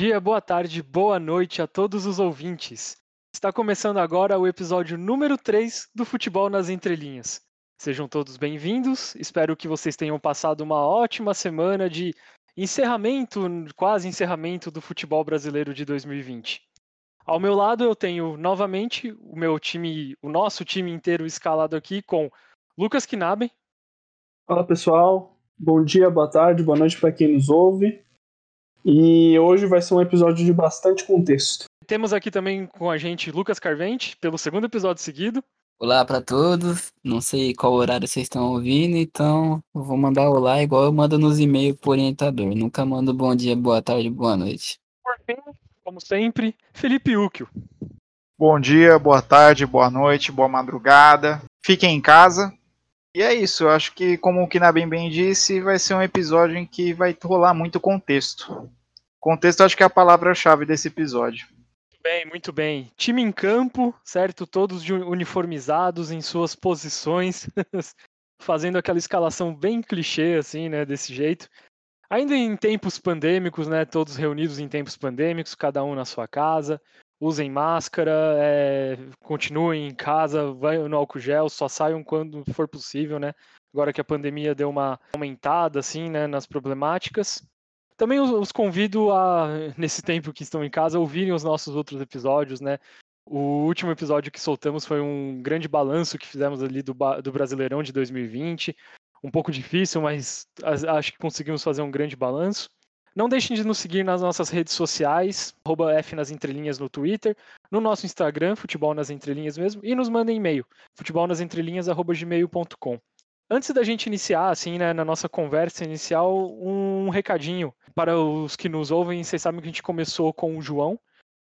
dia, boa tarde, boa noite a todos os ouvintes. Está começando agora o episódio número 3 do Futebol nas Entrelinhas. Sejam todos bem-vindos. Espero que vocês tenham passado uma ótima semana de encerramento, quase encerramento do futebol brasileiro de 2020. Ao meu lado eu tenho novamente o meu time, o nosso time inteiro escalado aqui com Lucas Knaben. Fala pessoal, bom dia, boa tarde, boa noite para quem nos ouve. E hoje vai ser um episódio de bastante contexto. Temos aqui também com a gente Lucas Carvente, pelo segundo episódio seguido. Olá para todos. Não sei qual horário vocês estão ouvindo, então eu vou mandar olá igual eu mando nos e-mails pro orientador. Nunca mando bom dia, boa tarde, boa noite. Por fim, como sempre, Felipe Ucchio. Bom dia, boa tarde, boa noite, boa madrugada. Fiquem em casa. E é isso, eu acho que, como o Kinabem bem disse, vai ser um episódio em que vai rolar muito contexto. Contexto acho que é a palavra-chave desse episódio bem, muito bem. Time em campo, certo? Todos uniformizados em suas posições, fazendo aquela escalação bem clichê, assim, né? Desse jeito. Ainda em tempos pandêmicos, né? Todos reunidos em tempos pandêmicos, cada um na sua casa. Usem máscara, é, continuem em casa, vai no álcool gel, só saiam quando for possível, né? Agora que a pandemia deu uma aumentada, assim, né? Nas problemáticas. Também os, convido a, nesse tempo que estão em casa, ouvirem os nossos outros episódios, né? O último episódio que soltamos foi um grande balanço que fizemos ali do, do Brasileirão de 2020. Um pouco difícil, mas acho que conseguimos fazer um grande balanço. Não deixem de nos seguir nas nossas redes sociais, F nas entrelinhas no Twitter, no nosso Instagram, Futebol nas Entrelinhas mesmo, e nos mandem e-mail, futebolnasentrelinhas.gmail.com. Antes da gente iniciar, assim, né, na nossa conversa inicial, um recadinho para os que nos ouvem. Vocês sabem que a gente começou com o João.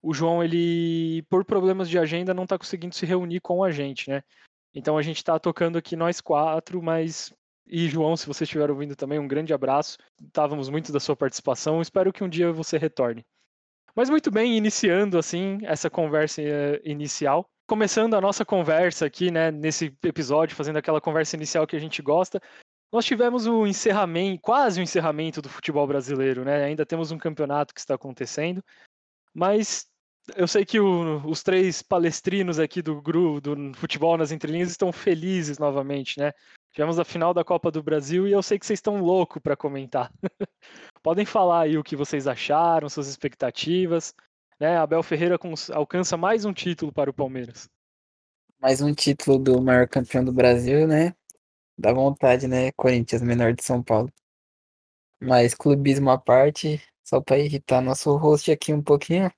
O João, ele, por problemas de agenda, não está conseguindo se reunir com a gente, né? Então a gente está tocando aqui nós quatro, mas. E João, se você estiver ouvindo também, um grande abraço. Estávamos muito da sua participação. Espero que um dia você retorne. Mas muito bem, iniciando assim essa conversa eh, inicial, começando a nossa conversa aqui, né, nesse episódio, fazendo aquela conversa inicial que a gente gosta, nós tivemos o encerramento, quase o encerramento do futebol brasileiro, né? Ainda temos um campeonato que está acontecendo, mas eu sei que o, os três palestrinos aqui do grupo do futebol nas entrelinhas estão felizes novamente, né? Tivemos a final da Copa do Brasil e eu sei que vocês estão loucos para comentar. Podem falar aí o que vocês acharam, suas expectativas. Né? Abel Ferreira alcança mais um título para o Palmeiras. Mais um título do maior campeão do Brasil, né? Dá vontade, né? Corinthians, menor de São Paulo. Mas clubismo à parte, só para irritar nosso host aqui um pouquinho.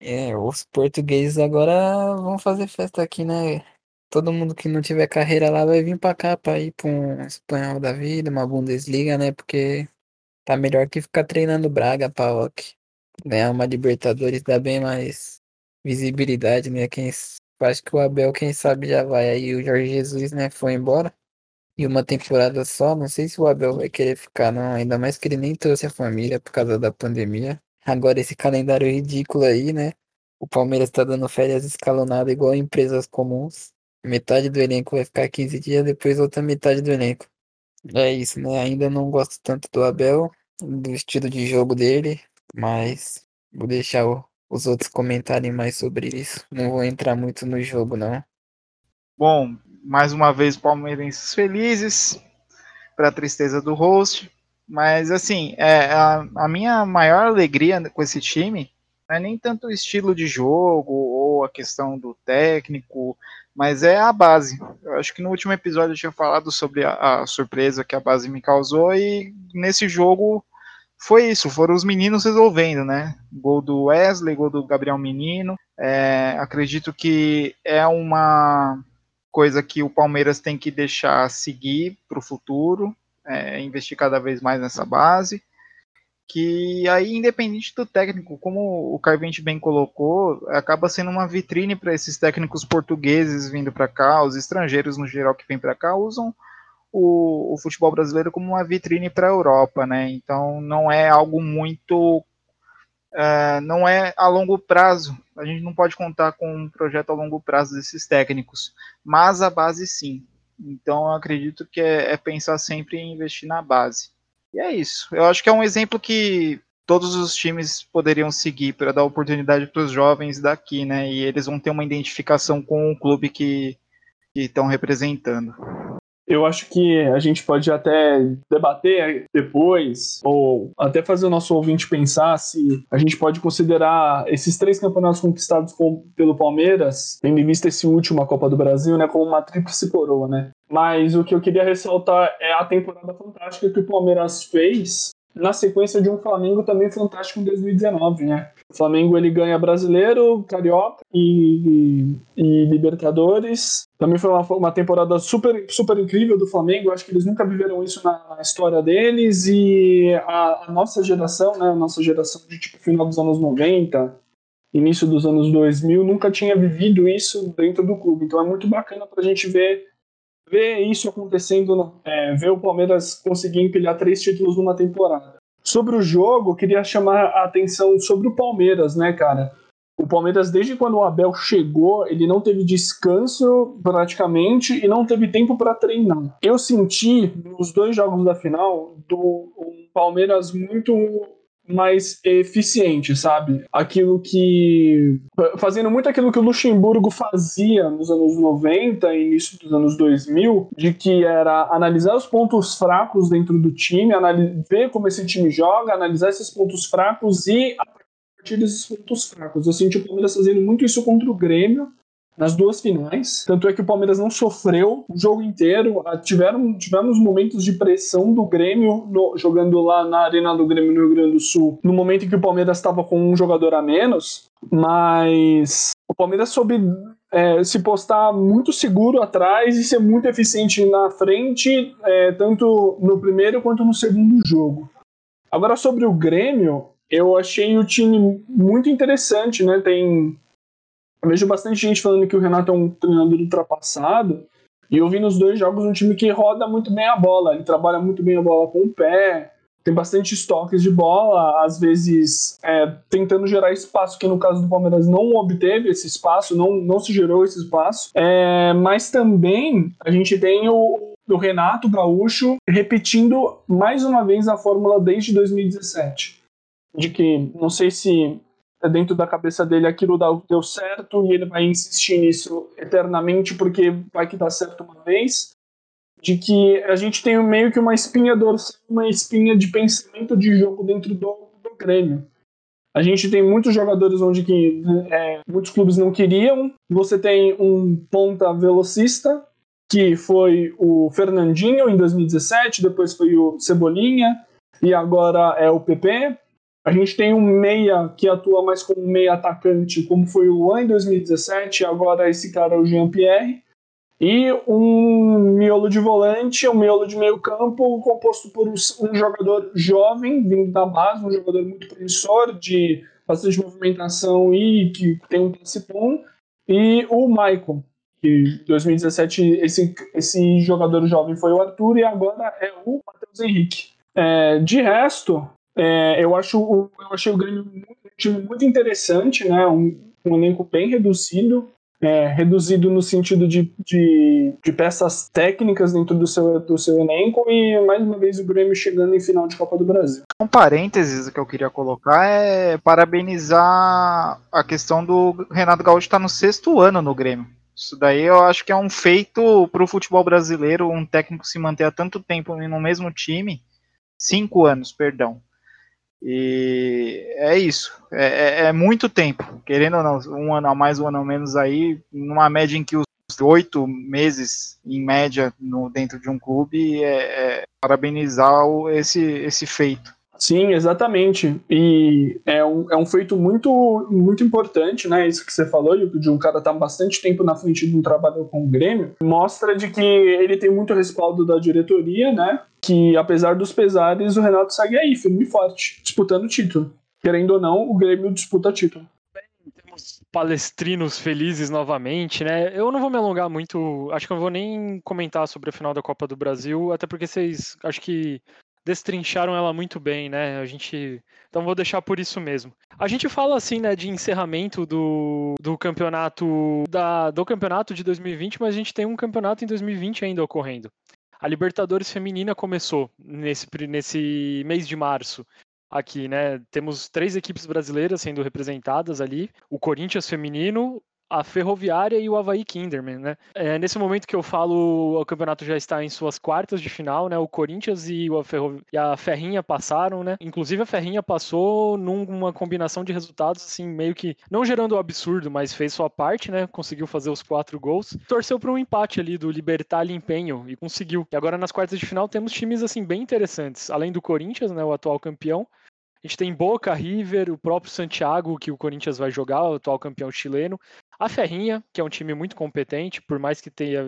É, os portugueses agora vão fazer festa aqui, né? Todo mundo que não tiver carreira lá vai vir pra cá pra ir pra um espanhol da vida, uma Bundesliga, né? Porque tá melhor que ficar treinando Braga, Paok ganhar uma Libertadores dá bem mais visibilidade, né? Quem, acho que o Abel, quem sabe, já vai. Aí o Jorge Jesus, né, foi embora. E uma temporada só, não sei se o Abel vai querer ficar, não. Ainda mais que ele nem trouxe a família por causa da pandemia. Agora esse calendário ridículo aí, né? O Palmeiras tá dando férias escalonadas igual empresas comuns. Metade do elenco vai ficar 15 dias, depois outra metade do elenco. É isso, né? Ainda não gosto tanto do Abel, do estilo de jogo dele. Mas vou deixar o, os outros comentarem mais sobre isso. Não vou entrar muito no jogo, não. Bom, mais uma vez palmeirenses felizes, para tristeza do host. Mas assim, é, a, a, minha maior alegria com esse time não é nem tanto o estilo de jogo ou a questão do técnico, mas é a base. Eu acho que no último episódio eu tinha falado sobre a, a surpresa que a base me causou e nesse jogo foi isso, foram os meninos resolvendo, né? Gol do Wesley, gol do Gabriel Menino. É, acredito que é uma coisa que o Palmeiras tem que deixar seguir para o futuro, é, investir cada vez mais nessa base. Que aí, independente do técnico, como o Carvente bem colocou, acaba sendo uma vitrine para esses técnicos portugueses vindo para cá, os estrangeiros no geral que vêm para cá usam o, o futebol brasileiro como uma vitrine para a Europa, né? Então não é algo muito Uh, não é a longo prazo. A gente não pode contar com um projeto a longo prazo desses técnicos, mas a base sim. Então eu acredito que é, é, pensar sempre em investir na base. E é isso. Eu acho que é um exemplo que todos os times poderiam seguir para dar oportunidade para os jovens daqui, né? E eles vão ter uma identificação com o clube que estão representando. Eu acho que a gente pode até debater depois, ou até fazer o nosso ouvinte pensar se a gente pode considerar esses três campeonatos conquistados pelo Palmeiras, tendo em vista esse último, a Copa do Brasil, né, como uma tríplice coroa, né? Mas o que eu queria ressaltar é a temporada fantástica que o Palmeiras fez na sequência de um Flamengo também fantástico em 2019, né? O Flamengo ele ganha Brasileiro, Carioca e, e, e Libertadores. Também foi uma, uma, temporada super, super incrível do Flamengo. Acho que eles nunca viveram isso na, na história deles. E a, a, nossa geração, né? A nossa geração de tipo final dos anos 90, início dos anos 2000, nunca tinha vivido isso dentro do clube. Então é muito bacana para a gente ver ver isso acontecendo, é, ver o Palmeiras conseguir empilhar três títulos numa temporada. Sobre o jogo, queria chamar a atenção sobre o Palmeiras, né, cara? O Palmeiras, desde quando o Abel chegou, ele não teve descanso praticamente e não teve tempo para treinar. Eu senti nos dois jogos da final do um Palmeiras muito mais eficiente, sabe? Aquilo que. Fazendo muito aquilo que o Luxemburgo fazia nos anos 90 e início dos anos 2000, de que era analisar os pontos fracos dentro do time, ver como esse time joga, analisar esses pontos fracos e a partir desses pontos fracos. Eu senti o Palmeiras fazendo muito isso contra o Grêmio, nas duas finais. Tanto é que o Palmeiras não sofreu o jogo inteiro. Ah, tiveram, tivemos momentos de pressão do Grêmio no, jogando lá na Arena do Grêmio no Rio Grande do Sul, no momento em que o Palmeiras estava com um jogador a menos. Mas o Palmeiras soube é, se postar muito seguro atrás e ser muito eficiente na frente, é, tanto no primeiro quanto no segundo jogo. Agora, sobre o Grêmio, eu achei o time muito interessante, né? Tem eu vejo bastante gente falando que o Renato é um treinador ultrapassado. E eu vi nos dois jogos um time que roda muito bem a bola. Ele trabalha muito bem a bola com o pé, tem bastante estoques de bola, às vezes é, tentando gerar espaço, que no caso do Palmeiras não obteve esse espaço, não, não se gerou esse espaço. É, mas também a gente tem o, o Renato Gaúcho repetindo mais uma vez a fórmula desde 2017. De que, não sei se dentro da cabeça dele aquilo deu certo e ele vai insistir nisso eternamente porque vai que dá certo uma vez. De que a gente tem meio que uma espinha dorsal, uma espinha de pensamento de jogo dentro do, do Grêmio. A gente tem muitos jogadores onde que, é, muitos clubes não queriam. Você tem um ponta velocista, que foi o Fernandinho em 2017, depois foi o Cebolinha, e agora é o PP. A gente tem um meia que atua mais como meia atacante, como foi o Luan em 2017, agora esse cara é o Jean-Pierre. E um miolo de volante, um miolo de meio campo, composto por um jogador jovem, vindo da base, um jogador muito promissor, de bastante movimentação e que tem um passe bom. E o Maicon, que em 2017 esse, esse jogador jovem foi o Arthur e agora é o Matheus Henrique. É, de resto, é, eu, acho, eu achei o Grêmio um time muito interessante, né? Um, um elenco bem reduzido, é, reduzido no sentido de, de, de, peças técnicas dentro do seu, do seu elenco e mais uma vez o Grêmio chegando em final de Copa do Brasil. Um parênteses que eu queria colocar é parabenizar a questão do Renato Gaúcho estar tá no sexto ano no Grêmio. Isso daí eu acho que é um feito para o futebol brasileiro, um técnico se manter há tanto tempo no mesmo time, cinco anos, perdão. E é isso. É, é, é, muito tempo. Querendo ou não, um ano a mais, um ano a menos aí, numa média em que os oito meses, em média, no, dentro de um clube, é, é parabenizar o, esse, esse feito. Sim, exatamente. E é um, é um feito muito, muito importante, né? Isso que você falou, de um cara estar tá bastante tempo na frente de um trabalho com o Grêmio, mostra de que ele tem muito respaldo da diretoria, né? Que apesar dos pesares, o Renato segue aí, firme e forte, disputando o título. Querendo ou não, o Grêmio disputa título temos palestrinos felizes novamente, né? Eu não vou me alongar muito, acho que eu não vou nem comentar sobre a final da Copa do Brasil, até porque vocês acho que destrincharam ela muito bem, né? A gente. Então vou deixar por isso mesmo. A gente fala assim, né, de encerramento do, do campeonato da, do campeonato de 2020, mas a gente tem um campeonato em 2020 ainda ocorrendo. A Libertadores Feminina começou nesse, nesse mês de março. aqui, né? Temos três equipes brasileiras sendo representadas ali: o Corinthians feminino, a Ferroviária e o Havaí Kinderman, né? É, nesse momento que eu falo, o campeonato já está em suas quartas de final, né? O Corinthians e a, Ferro... e a Ferrinha passaram, né? Inclusive a Ferrinha passou numa combinação de resultados, assim, meio que não gerando um absurdo, mas fez sua parte, né? Conseguiu fazer os quatro gols. Torceu para um empate ali do Libertar Empenho e conseguiu. E agora nas quartas de final temos times, assim, bem interessantes. Além do Corinthians, né? O atual campeão. A gente tem Boca, River, o próprio Santiago, que o Corinthians vai jogar, o atual campeão chileno. A Ferrinha, que é um time muito competente, por mais que tenha,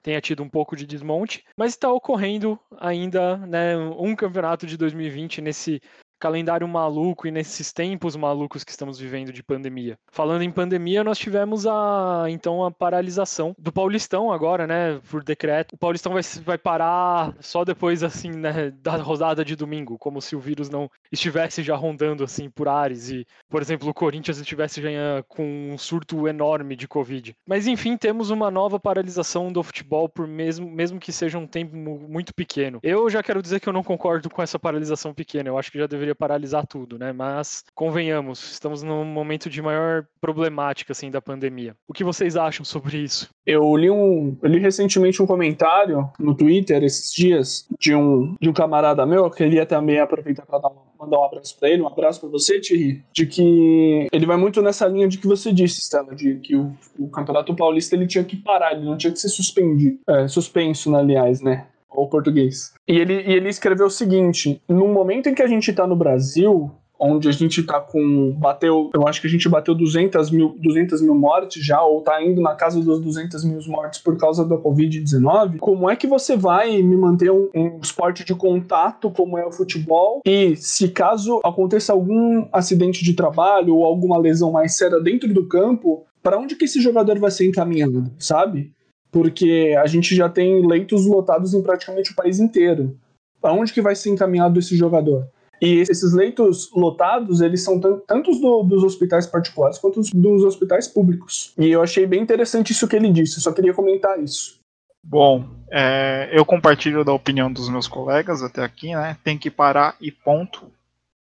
tenha tido um pouco de desmonte, mas está ocorrendo ainda né, um campeonato de 2020 nesse calendário maluco e nesses tempos malucos que estamos vivendo de pandemia. Falando em pandemia, nós tivemos a então a paralisação do Paulistão agora, né, por decreto. O Paulistão vai, vai parar só depois assim, né, da rodada de domingo, como se o vírus não estivesse já rondando assim por ares e, por exemplo, o Corinthians estivesse já com um surto enorme de covid. Mas enfim, temos uma nova paralisação do futebol por mesmo mesmo que seja um tempo muito pequeno. Eu já quero dizer que eu não concordo com essa paralisação pequena. Eu acho que já deveria paralisar tudo, né? Mas convenhamos, estamos num momento de maior problemática assim da pandemia. O que vocês acham sobre isso? Eu li um, eu li recentemente um comentário no Twitter esses dias de um de um camarada meu, eu queria também aproveitar para mandar um abraço para ele, um abraço para você, Thierry, de que ele vai muito nessa linha de que você disse, Stella, de que o, o Campeonato Paulista ele tinha que parar, ele não tinha que ser suspendido, é, suspenso, né, aliás, né? Ou português. E ele, e ele escreveu o seguinte: no momento em que a gente está no Brasil, onde a gente tá com. Bateu. Eu acho que a gente bateu 200 mil, 200 mil mortes já, ou tá indo na casa dos 200 mil mortes por causa da Covid-19. Como é que você vai me manter um, um, esporte de contato como é o futebol? E se caso aconteça algum acidente de trabalho ou alguma lesão mais séria dentro do campo, para onde que esse jogador vai ser encaminhado, sabe? Porque a gente já tem leitos lotados em praticamente o país inteiro. Aonde que vai ser encaminhado esse jogador? E esses leitos lotados, eles são tanto do, dos hospitais particulares quanto dos hospitais públicos. E eu achei bem interessante isso que ele disse, só queria comentar isso. Bom, é, eu compartilho da opinião dos meus colegas até aqui, né? Tem que parar e ponto.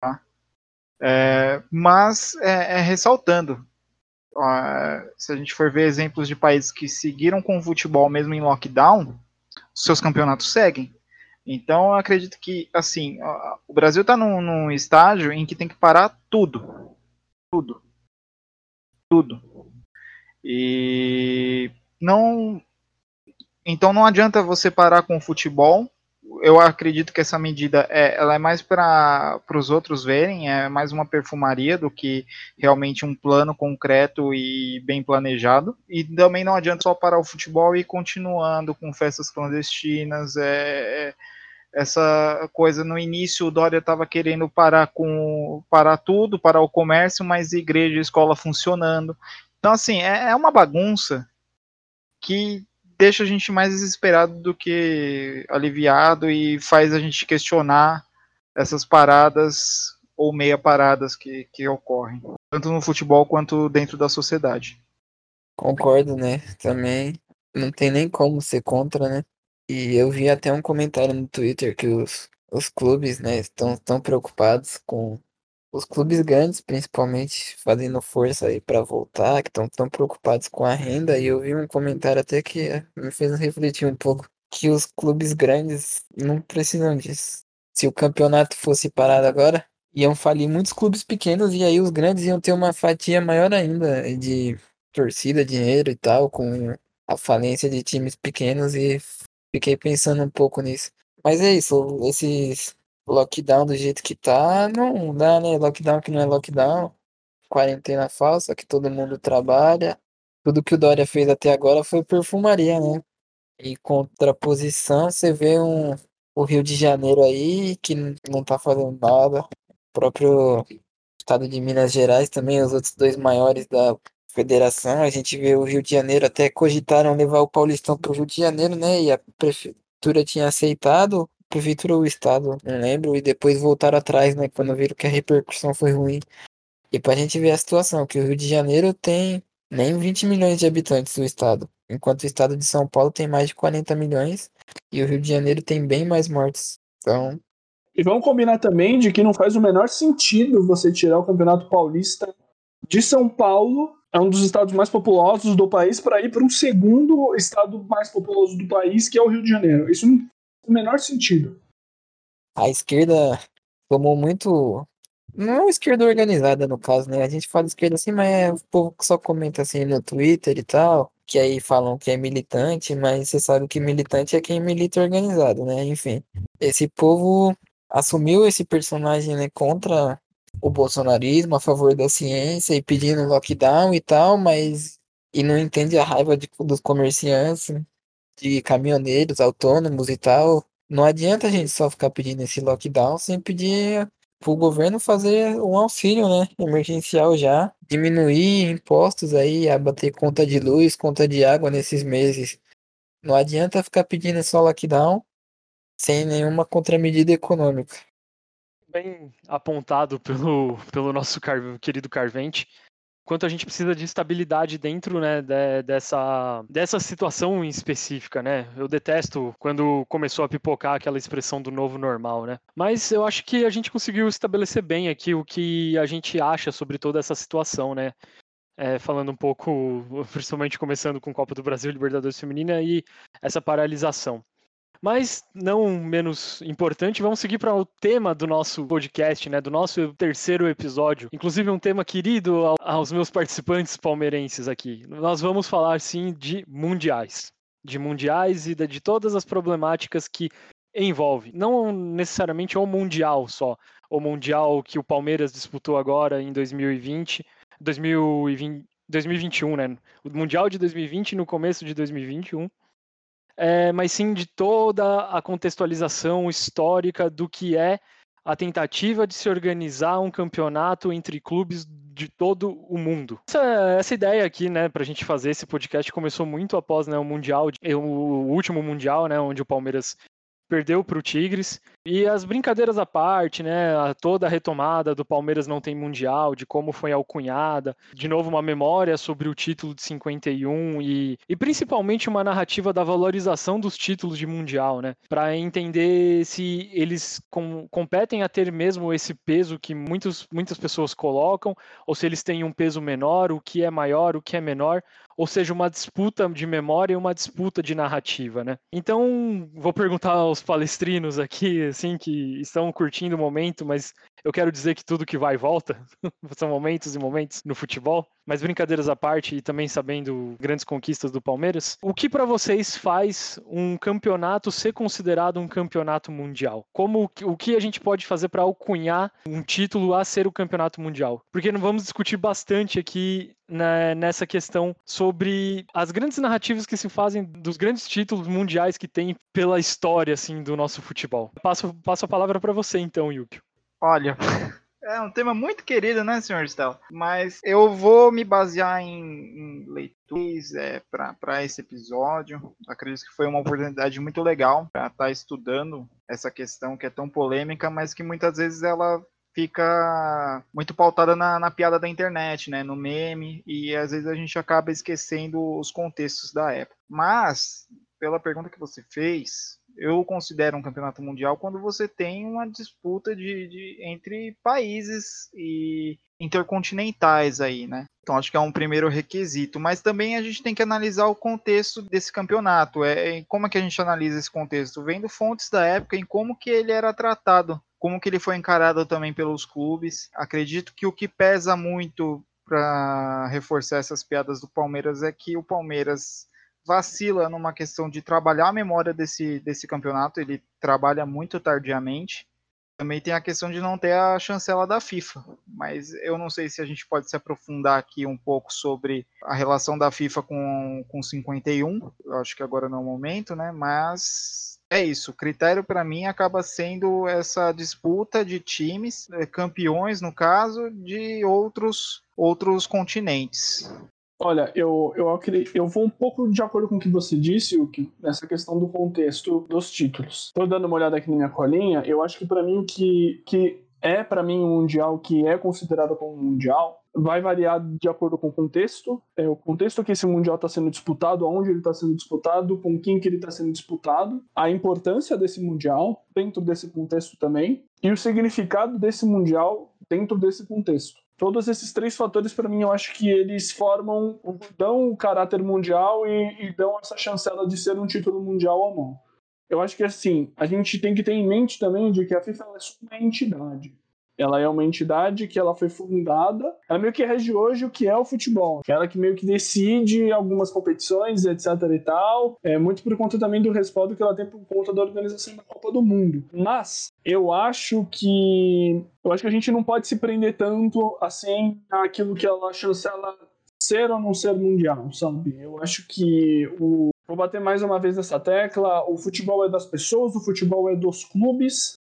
Tá? É, mas é, é ressaltando, se a gente for ver exemplos de países que seguiram com o futebol mesmo em lockdown, seus campeonatos seguem. Então, eu acredito que, assim, o Brasil está num, num estágio em que tem que parar tudo. Tudo. Tudo. E não. Então, não adianta você parar com o futebol eu acredito que essa medida é, ela é mais para os outros verem, é mais uma perfumaria do que realmente um plano concreto e bem planejado. E também não adianta só parar o futebol e ir continuando com festas clandestinas. É, é, essa coisa no início o Dória estava querendo parar com parar tudo, parar o comércio, mas igreja e escola funcionando. Então assim é, é uma bagunça que deixa a gente mais desesperado do que aliviado e faz a gente questionar essas paradas ou meia paradas que, que ocorrem, tanto no futebol quanto dentro da sociedade. Concordo, né? Também não tem nem como ser contra, né? E eu vi até um comentário no Twitter que os, os clubes, né, estão tão preocupados com os clubes grandes, principalmente, fazendo força aí para voltar, que estão tão preocupados com a renda, e eu vi um comentário até que me fez refletir um pouco, que os clubes grandes não precisam disso. Se o campeonato fosse parado agora, iam falir muitos clubes pequenos, e aí os grandes iam ter uma fatia maior ainda de torcida, dinheiro e tal, com a falência de times pequenos, e fiquei pensando um pouco nisso. Mas é isso, esses lockdown do jeito que tá, não dá, né? Lockdown que não é lockdown, quarentena falsa, que todo mundo trabalha. Tudo que o Dória fez até agora foi perfumaria, né? Em contraposição, você vê um, o Rio de Janeiro aí, que não tá fazendo nada. O próprio estado de Minas Gerais também, os outros dois maiores da federação. A gente vê o Rio de Janeiro até cogitaram levar o Paulistão pro Rio de Janeiro, né? E a prefeitura tinha aceitado prefeitura ou o estado, não lembro, e depois voltaram atrás, né, quando viram que a repercussão foi ruim. E pra gente ver a situação, que o Rio de Janeiro tem nem 20 milhões de habitantes do estado, enquanto o estado de São Paulo tem mais de 40 milhões e o Rio de Janeiro tem bem mais mortes. Então, E vamos combinar também de que não faz o menor sentido você tirar o Campeonato Paulista de São Paulo, é um dos estados mais populosos do país, para ir para um segundo estado mais populoso do país, que é o Rio de Janeiro. Isso não o menor sentido. A esquerda tomou muito. Não é esquerda organizada, no caso, né? A gente fala esquerda assim, mas é o povo que só comenta assim no Twitter e tal, que aí falam que é militante, mas você sabe que militante é quem milita organizado, né? Enfim, esse povo assumiu esse personagem né, contra o bolsonarismo, a favor da ciência e pedindo lockdown e tal, mas e não entende a raiva de, dos comerciantes, de caminhoneiros autônomos e tal. Não adianta a gente só ficar pedindo esse lockdown sem pedir para o governo fazer um auxílio, né, emergencial já, diminuir impostos aí, abater conta de luz, conta de água nesses meses. Não adianta ficar pedindo só lockdown sem nenhuma contramedida econômica. Bem apontado pelo, pelo nosso car, querido Carvente, quanto a gente precisa de estabilidade dentro né, de, dessa, dessa situação em específica, né? Eu detesto quando começou a pipocar aquela expressão do novo normal, né? Mas eu acho que a gente conseguiu estabelecer bem aqui o que a gente acha sobre toda essa situação, né? É, falando um pouco, principalmente começando com Copa do Brasil, Libertadores Feminina e essa paralisação. Mas, não menos importante, vamos seguir para o tema do nosso podcast, né? Do nosso terceiro episódio. Inclusive, um tema querido aos meus participantes palmeirenses aqui. Nós vamos falar, sim, de mundiais. De mundiais e de todas as problemáticas que envolve. Não necessariamente o Mundial só. O Mundial que o Palmeiras disputou agora em 2020, 2020 2021, né? O Mundial de 2020 no começo de 2021 é, mas sim de toda a contextualização histórica do que é a tentativa de se organizar um campeonato entre clubes de todo o mundo. Essa, essa ideia aqui, né, para a gente fazer esse podcast começou muito após né, o Mundial, o último Mundial, né, onde o Palmeiras perdeu para o Tigres. E as brincadeiras à parte, né? Toda a retomada do Palmeiras não tem mundial, de como foi alcunhada, de novo uma memória sobre o título de 51 e, e principalmente uma narrativa da valorização dos títulos de mundial, né? Para entender se eles com, competem a ter mesmo esse peso que muitos, muitas pessoas colocam, ou se eles têm um peso menor, o que é maior, o que é menor, ou seja, uma disputa de memória e uma disputa de narrativa, né? Então, vou perguntar aos palestrinos aqui, assim, que estão curtindo o momento, mas eu quero dizer que tudo que vai e volta são momentos e momentos no futebol. Mas brincadeiras à parte e também sabendo grandes conquistas do Palmeiras, o que para vocês faz um campeonato ser considerado um campeonato mundial? Como o que a gente pode fazer para alcunhar um título a ser o campeonato mundial? Porque não vamos discutir bastante aqui né, nessa questão sobre as grandes narrativas que se fazem dos grandes títulos mundiais que tem pela história assim do nosso futebol. Passo, passo a palavra para você então, Yukio. Olha, é um tema muito querido, né, senhor Stel? Mas eu vou me basear em, em leituras é, para esse episódio. Acredito que foi uma oportunidade muito legal para estar tá estudando essa questão que é tão polêmica, mas que muitas vezes ela fica muito pautada na, na, piada da internet, né, no meme, e às vezes a gente acaba esquecendo os contextos da época. Mas, pela pergunta que você fez, eu considero um campeonato mundial quando você tem uma disputa de, de, entre países e intercontinentais aí, né? Então acho que é um primeiro requisito, mas também a gente tem que analisar o contexto desse campeonato. É, como é que a gente analisa esse contexto? Vendo fontes da época em como que ele era tratado, como que ele foi encarado também pelos clubes. Acredito que o que pesa muito para reforçar essas piadas do Palmeiras é que o Palmeiras vacila numa questão de trabalhar a memória desse, desse campeonato, ele trabalha muito tardiamente. Também tem a questão de não ter a chancela da FIFA, mas eu não sei se a gente pode se aprofundar aqui um pouco sobre a relação da FIFA com, com 51, eu acho que agora não é o momento, né? Mas é isso, o critério para mim acaba sendo essa disputa de times, eh, campeões no caso, de outros outros continentes. Olha, eu, eu, eu vou um pouco de acordo com o que você disse, o que, nessa questão do contexto dos títulos. Estou dando uma olhada aqui na minha colinha, eu acho que para mim que, que é para mim um mundial que é considerado como um mundial. Vai variar de acordo com o contexto, é, o contexto que esse mundial está sendo disputado, aonde ele está sendo disputado, com quem que ele está sendo disputado, a importância desse mundial dentro desse contexto também e o significado desse mundial dentro desse contexto. Todos esses três fatores, para mim, eu acho que eles formam, dão o caráter mundial e, e dão essa chancela de ser um título mundial ou não eu acho que assim, a gente tem que ter em mente também de que a FIFA é uma entidade. Ela é uma entidade que ela foi fundada, ela meio que rege hoje o que é o futebol. Ela que meio que decide algumas competições, etc e tal, é muito por conta também do respaldo que ela tem por conta da organização da Copa do Mundo. Mas eu acho que eu acho que a gente não pode se prender tanto assim àquilo que ela chancela ser ou não ser mundial, sabe? Eu acho que o Vou bater mais uma vez nessa tecla. O futebol é das pessoas, o futebol é dos clubes.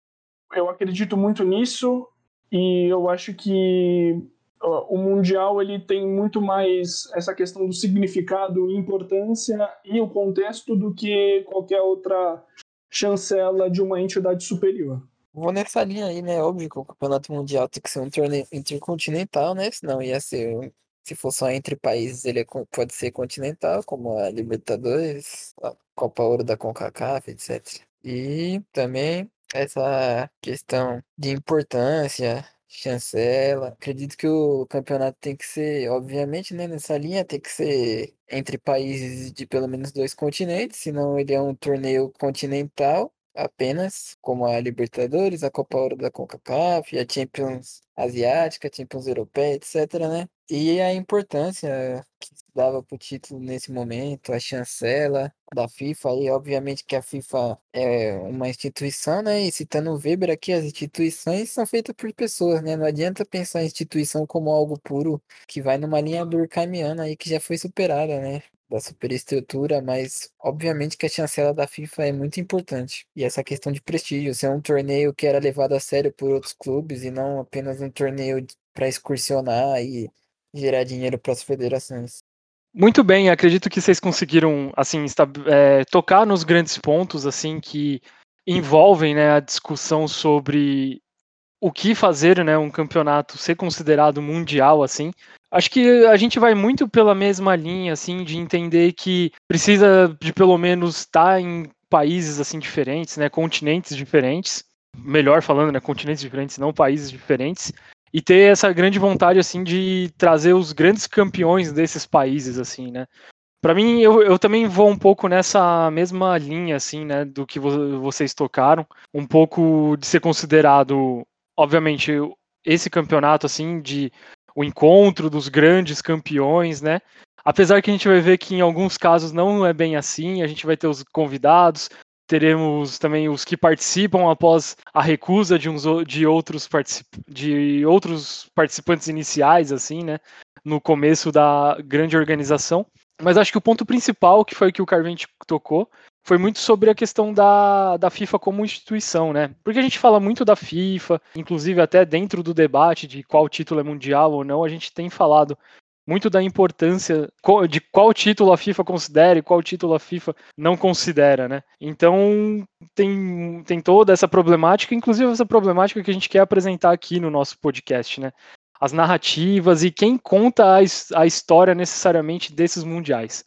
Eu acredito muito nisso e eu acho que o mundial ele tem muito mais essa questão do significado, importância e o contexto do que qualquer outra chancela de uma entidade superior. Vou nessa linha aí, né? Óbvio que o campeonato mundial tem que ser um torneio intercontinental, né? Senão ia ser se for só entre países, ele é, pode ser continental, como a Libertadores, a Copa Ouro da CONCACAF, etc. E também essa questão de importância, chancela. Acredito que o campeonato tem que ser, obviamente, né, nessa linha, tem que ser entre países de pelo menos dois continentes, senão ele é um torneio continental apenas, como a Libertadores, a Copa Ouro da CONCACAF, a Champions Asiática, a Champions Europeia, etc, né? E a importância que se dava para o título nesse momento, a chancela da FIFA, e obviamente que a FIFA é uma instituição, né? E citando o Weber aqui, as instituições são feitas por pessoas, né? Não adianta pensar em instituição como algo puro que vai numa linha durkheimiana aí que já foi superada, né? da superestrutura, mas obviamente que a chancela da FIFA é muito importante. E essa questão de prestígio, ser um torneio que era levado a sério por outros clubes e não apenas um torneio para excursionar e gerar dinheiro para as federações. Muito bem, acredito que vocês conseguiram assim é, tocar nos grandes pontos assim que envolvem né, a discussão sobre o que fazer, né, um campeonato ser considerado mundial assim. Acho que a gente vai muito pela mesma linha assim de entender que precisa de pelo menos estar em países assim diferentes, né, continentes diferentes, melhor falando, né, continentes diferentes, não países diferentes, e ter essa grande vontade assim de trazer os grandes campeões desses países assim, né? Para mim, eu, eu também vou um pouco nessa mesma linha assim, né, do que vo vocês tocaram, um pouco de ser considerado, obviamente, esse campeonato assim de o encontro dos grandes campeões, né? Apesar que a gente vai ver que em alguns casos não é bem assim, a gente vai ter os convidados, teremos também os que participam após a recusa de, uns, de, outros, particip, de outros participantes iniciais, assim, né? No começo da grande organização. Mas acho que o ponto principal, que foi o que o Carvente tocou, foi muito sobre a questão da, da FIFA como instituição, né? Porque a gente fala muito da FIFA, inclusive até dentro do debate de qual título é mundial ou não, a gente tem falado muito da importância de qual título a FIFA considera e qual título a FIFA não considera, né? Então tem, tem toda essa problemática, inclusive essa problemática que a gente quer apresentar aqui no nosso podcast, né? As narrativas e quem conta a, a história necessariamente desses mundiais.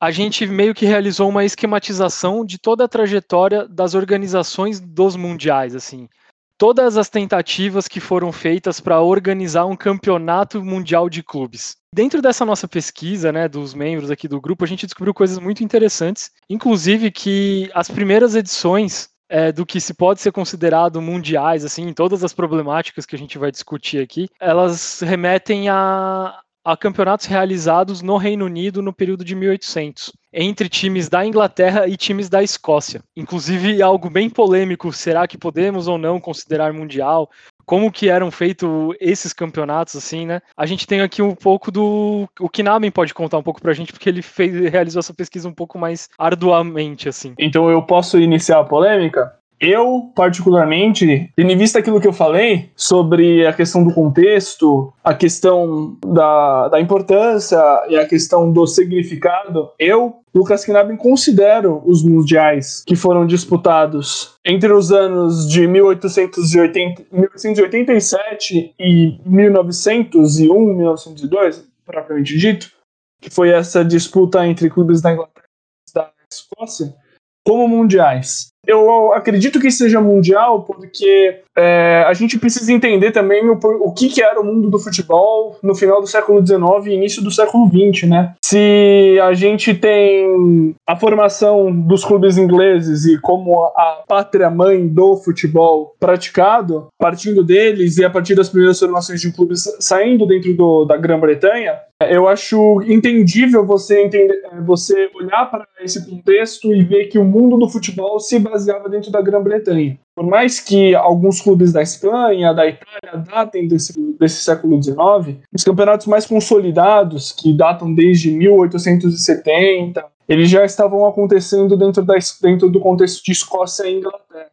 A gente meio que realizou uma esquematização de toda a trajetória das organizações dos mundiais, assim todas as tentativas que foram feitas para organizar um campeonato mundial de clubes. Dentro dessa nossa pesquisa, né, dos membros aqui do grupo, a gente descobriu coisas muito interessantes, inclusive que as primeiras edições é, do que se pode ser considerado mundiais, assim, todas as problemáticas que a gente vai discutir aqui, elas remetem a, a campeonatos realizados no Reino Unido no período de 1800, entre times da Inglaterra e times da Escócia. Inclusive algo bem polêmico, será que podemos ou não considerar mundial? Como que eram feitos esses campeonatos, assim, né? A gente tem aqui um pouco do... O Kinamen pode contar um pouco pra gente, porque ele fez, realizou essa pesquisa um pouco mais arduamente, assim. Então eu posso iniciar a polêmica? Eu, particularmente, tendo em vista aquilo que eu falei sobre a questão do contexto, a questão da, da importância e a questão do significado, eu, Lucas Knaben, considero os mundiais que foram disputados entre os anos de 1880, 1887 e 1901, 1902, propriamente dito, que foi essa disputa entre clubes da Inglaterra e da Escócia, como mundiais eu acredito que seja mundial porque é, a gente precisa entender também o, o que, que, era o mundo do futebol no final do século XIX e início do século XX, né? Se a gente tem a formação dos clubes ingleses e como a pátria-mãe do futebol praticado, partindo deles e a partir das primeiras formações de clubes saindo dentro do, da Grã-Bretanha, eu acho entendível você, entender, você olhar para esse contexto e ver que o mundo do futebol se baseava dentro da Grã-Bretanha. Por mais que alguns clubes da Espanha, da Itália, datem desse, desse século XIX, os campeonatos mais consolidados, que datam desde 1870, eles já estavam acontecendo dentro, da, dentro do contexto de Escócia e Inglaterra.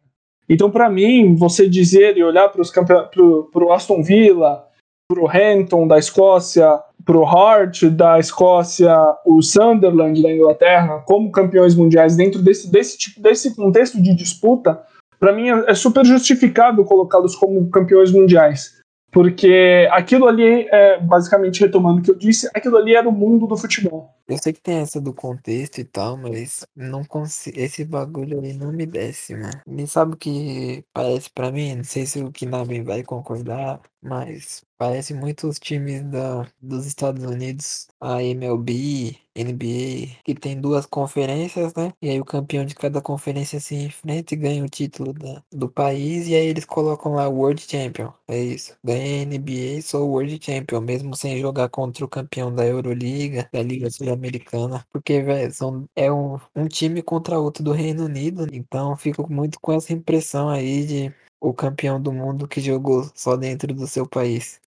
Então, para mim, você dizer e olhar para o Aston Villa, para o Hampton da Escócia, para o Hart da Escócia, o Sunderland da Inglaterra, como campeões mundiais dentro desse, desse, tipo, desse contexto de disputa, para mim é, é super justificável colocá-los como campeões mundiais. Porque aquilo ali, é, basicamente retomando o que eu disse, aquilo ali era o mundo do futebol. Eu sei que tem essa do contexto e tal, mas não consigo. Esse bagulho aí não me desce, mano. Me sabe o que parece para mim? Não sei se o Kinaben vai concordar, mas parece muito os times da, dos Estados Unidos, a MLB, NBA, que tem duas conferências, né? E aí o campeão de cada conferência se enfrenta e ganha o título da, do país, e aí eles colocam lá World Champion. É isso. Ganha a NBA, sou World Champion, mesmo sem jogar contra o campeão da Euroliga, da Liga Sul-Americana, porque, velho, é um, um time contra outro do Reino Unido, então fico muito com essa impressão aí de o campeão do mundo que jogou só dentro do seu país.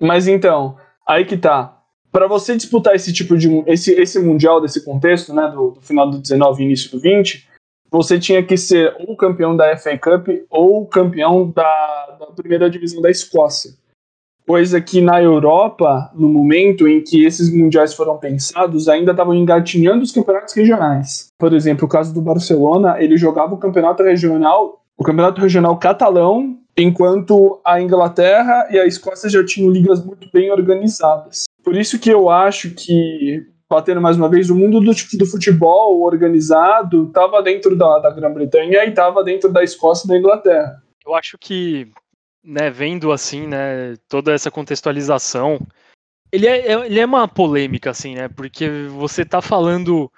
Mas então, aí que tá para você disputar esse tipo de esse, esse mundial desse contexto, né, do, do, final do 19 e início do 20, você tinha que ser ou campeão da FA Cup ou campeão da, da primeira divisão da Escócia. Coisa que na Europa, no momento em que esses mundiais foram pensados, ainda estavam engatinhando os campeonatos regionais. Por exemplo, o caso do Barcelona, ele jogava o campeonato regional, o campeonato regional catalão, enquanto a Inglaterra e a Escócia já tinham ligas muito bem organizadas. Por isso que eu acho que, batendo mais uma vez, o mundo do, do futebol organizado estava dentro da, da Grã-Bretanha e estava dentro da Escócia e da Inglaterra. Eu acho que, né, vendo assim, né, toda essa contextualização, ele é, é ele é uma polêmica, assim, né, porque você está falando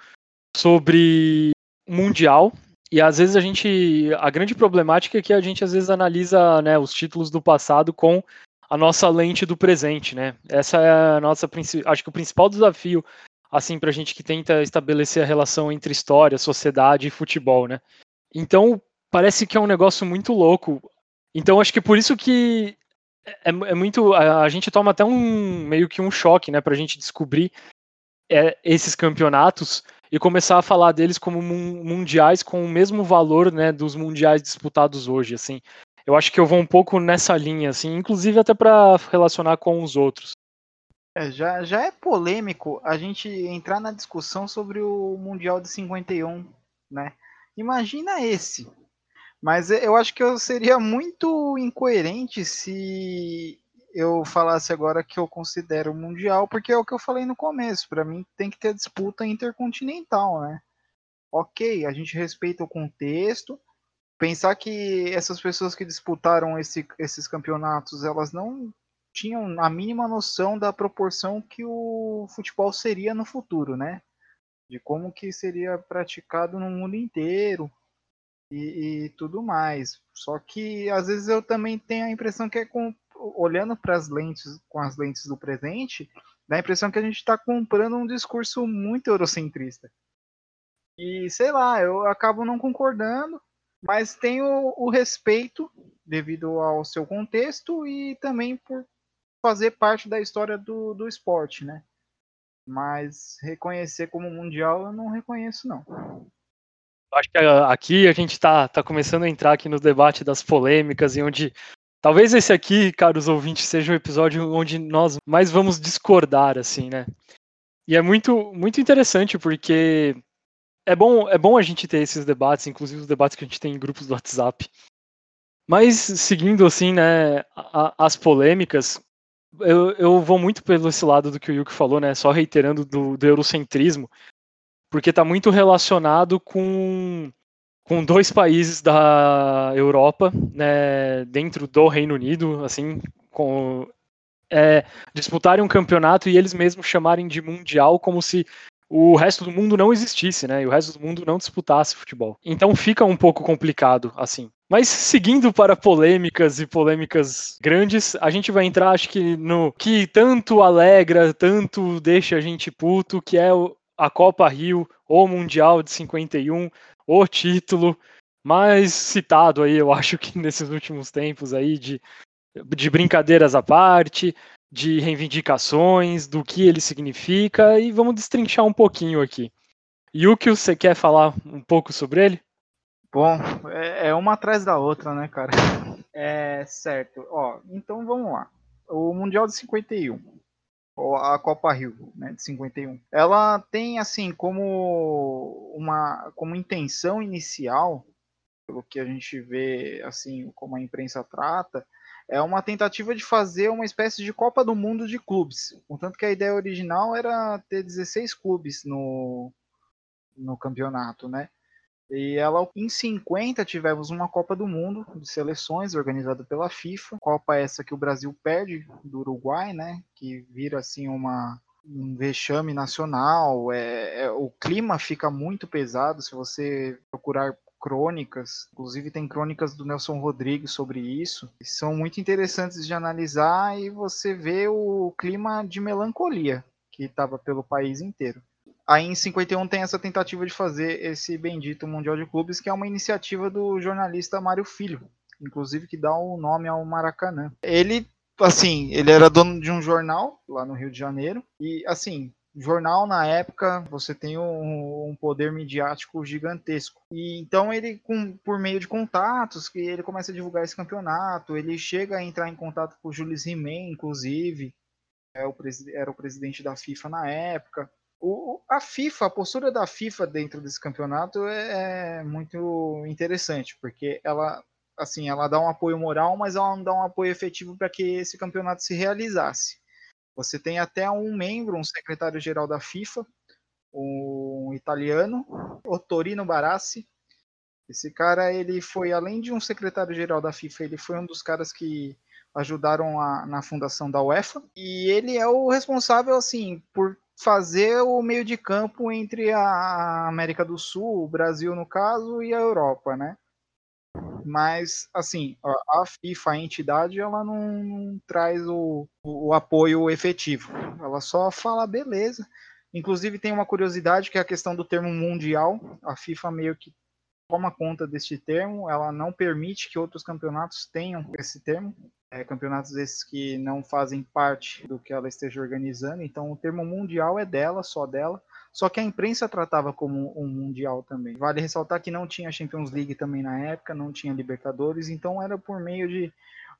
sobre mundial, e às vezes a gente. A grande problemática é que a gente às vezes analisa né, os títulos do passado com a nossa lente do presente, né? Essa é a nossa acho que o principal desafio assim para a gente que tenta estabelecer a relação entre história, sociedade e futebol, né? Então parece que é um negócio muito louco. Então acho que por isso que é, é muito a, a, gente toma até um meio que um choque, né, para a gente descobrir é, esses campeonatos e começar a falar deles como mundiais com o mesmo valor, né, dos mundiais disputados hoje, assim eu acho que eu vou um pouco nessa linha, assim, inclusive até para relacionar com os outros. É, já, já é polêmico a gente entrar na discussão sobre o Mundial de 51, né? Imagina esse. Mas eu acho que eu seria muito incoerente se eu falasse agora que eu considero Mundial, porque é o que eu falei no começo. Para mim tem que ter disputa intercontinental, né? Ok, a gente respeita o contexto, pensar que essas pessoas que disputaram esse, esses campeonatos, elas não tinham a mínima noção da proporção que o futebol seria no futuro, né? De como que seria praticado no mundo inteiro e, e tudo mais. Só que às vezes eu também tenho a impressão que é com, olhando para as lentes com as lentes do presente, dá a impressão que a gente está comprando um discurso muito eurocentrista. E sei lá, eu acabo não concordando mas tem o, o respeito devido ao seu contexto e também por fazer parte da história do, do esporte, né? Mas reconhecer como mundial eu não reconheço, não. Acho que aqui a gente está tá começando a entrar aqui no debate das polêmicas e onde talvez esse aqui, caros ouvintes, seja o episódio onde nós mais vamos discordar, assim, né? E é muito, muito interessante porque é bom, é bom a gente ter esses debates, inclusive os debates que a gente tem em grupos do WhatsApp. Mas seguindo assim, né, a, as polêmicas, eu, eu vou muito pelo esse lado do que o Yuki falou, né? Só reiterando do, do eurocentrismo, porque está muito relacionado com, com dois países da Europa, né, dentro do Reino Unido, assim, com é, disputarem um campeonato e eles mesmos chamarem de mundial como se o resto do mundo não existisse, né? E o resto do mundo não disputasse futebol. Então fica um pouco complicado, assim. Mas seguindo para polêmicas e polêmicas grandes, a gente vai entrar, acho que no que tanto alegra, tanto deixa a gente puto, que é a Copa Rio, o Mundial de 51, o título mais citado aí, eu acho que nesses últimos tempos aí de, de brincadeiras à parte, de reivindicações, do que ele significa, e vamos destrinchar um pouquinho aqui. Yuki, você quer falar um pouco sobre ele? Bom, é, é uma atrás da outra, né, cara? É certo. Ó, então vamos lá. O Mundial de 51, ou a Copa Rio, né, de 51. Ela tem assim como uma como intenção inicial, pelo que a gente vê assim, como a imprensa trata, é uma tentativa de fazer uma espécie de Copa do Mundo de clubes. Contanto que a ideia original era ter 16 clubes no, no campeonato, né? E ela, em 50, tivemos uma Copa do Mundo de seleções organizada pela FIFA. Copa essa que o Brasil perde do Uruguai, né? Que vira assim uma, um vexame nacional. É, é, o clima fica muito pesado. Se você procurar crônicas, inclusive tem crônicas do Nelson Rodrigues sobre isso, são muito interessantes de analisar e você vê o clima de melancolia que estava pelo país inteiro. Aí em 51 tem essa tentativa de fazer esse bendito Mundial de Clubes, que é uma iniciativa do jornalista Mário Filho, inclusive que dá o nome ao Maracanã. Ele, assim, ele era dono de um jornal lá no Rio de Janeiro e, assim, jornal na época você tem um, um, poder midiático gigantesco e então ele com, por meio de contatos que ele começa a divulgar esse campeonato ele chega a entrar em contato com o Jules Rimet inclusive é era o presidente da FIFA na época o, a FIFA a postura da FIFA dentro desse campeonato é, é muito interessante porque ela assim ela dá um apoio moral mas ela não dá um apoio efetivo para que esse campeonato se realizasse você tem até um membro, um secretário-geral da FIFA, um italiano, Ottorino Barassi. Esse cara, ele foi, além de um secretário-geral da FIFA, ele foi um dos caras que ajudaram a, na fundação da UEFA. E ele é o responsável, assim, por fazer o meio de campo entre a América do Sul, o Brasil no caso, e a Europa, né? mas assim a FIFA, a entidade, ela não, não traz o, o, apoio efetivo. Ela só fala beleza. Inclusive tem uma curiosidade que é a questão do termo mundial. A FIFA meio que toma conta deste termo. Ela não permite que outros campeonatos tenham esse termo. É, campeonatos esses que não fazem parte do que ela esteja organizando. Então o termo mundial é dela, só dela. Só que a imprensa tratava como um mundial também. Vale ressaltar que não tinha Champions League também na época, não tinha Libertadores, então era por meio de.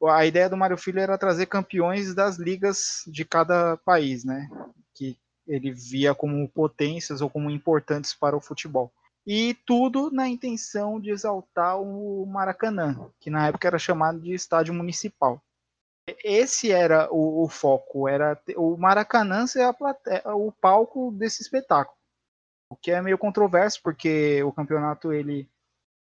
A ideia do Mário Filho era trazer campeões das ligas de cada país, né? Que ele via como potências ou como importantes para o futebol. E tudo na intenção de exaltar o Maracanã, que na época era chamado de estádio municipal esse era o, o, foco, era o Maracanã ser plateia, o palco desse espetáculo. O que é meio controverso, porque o campeonato ele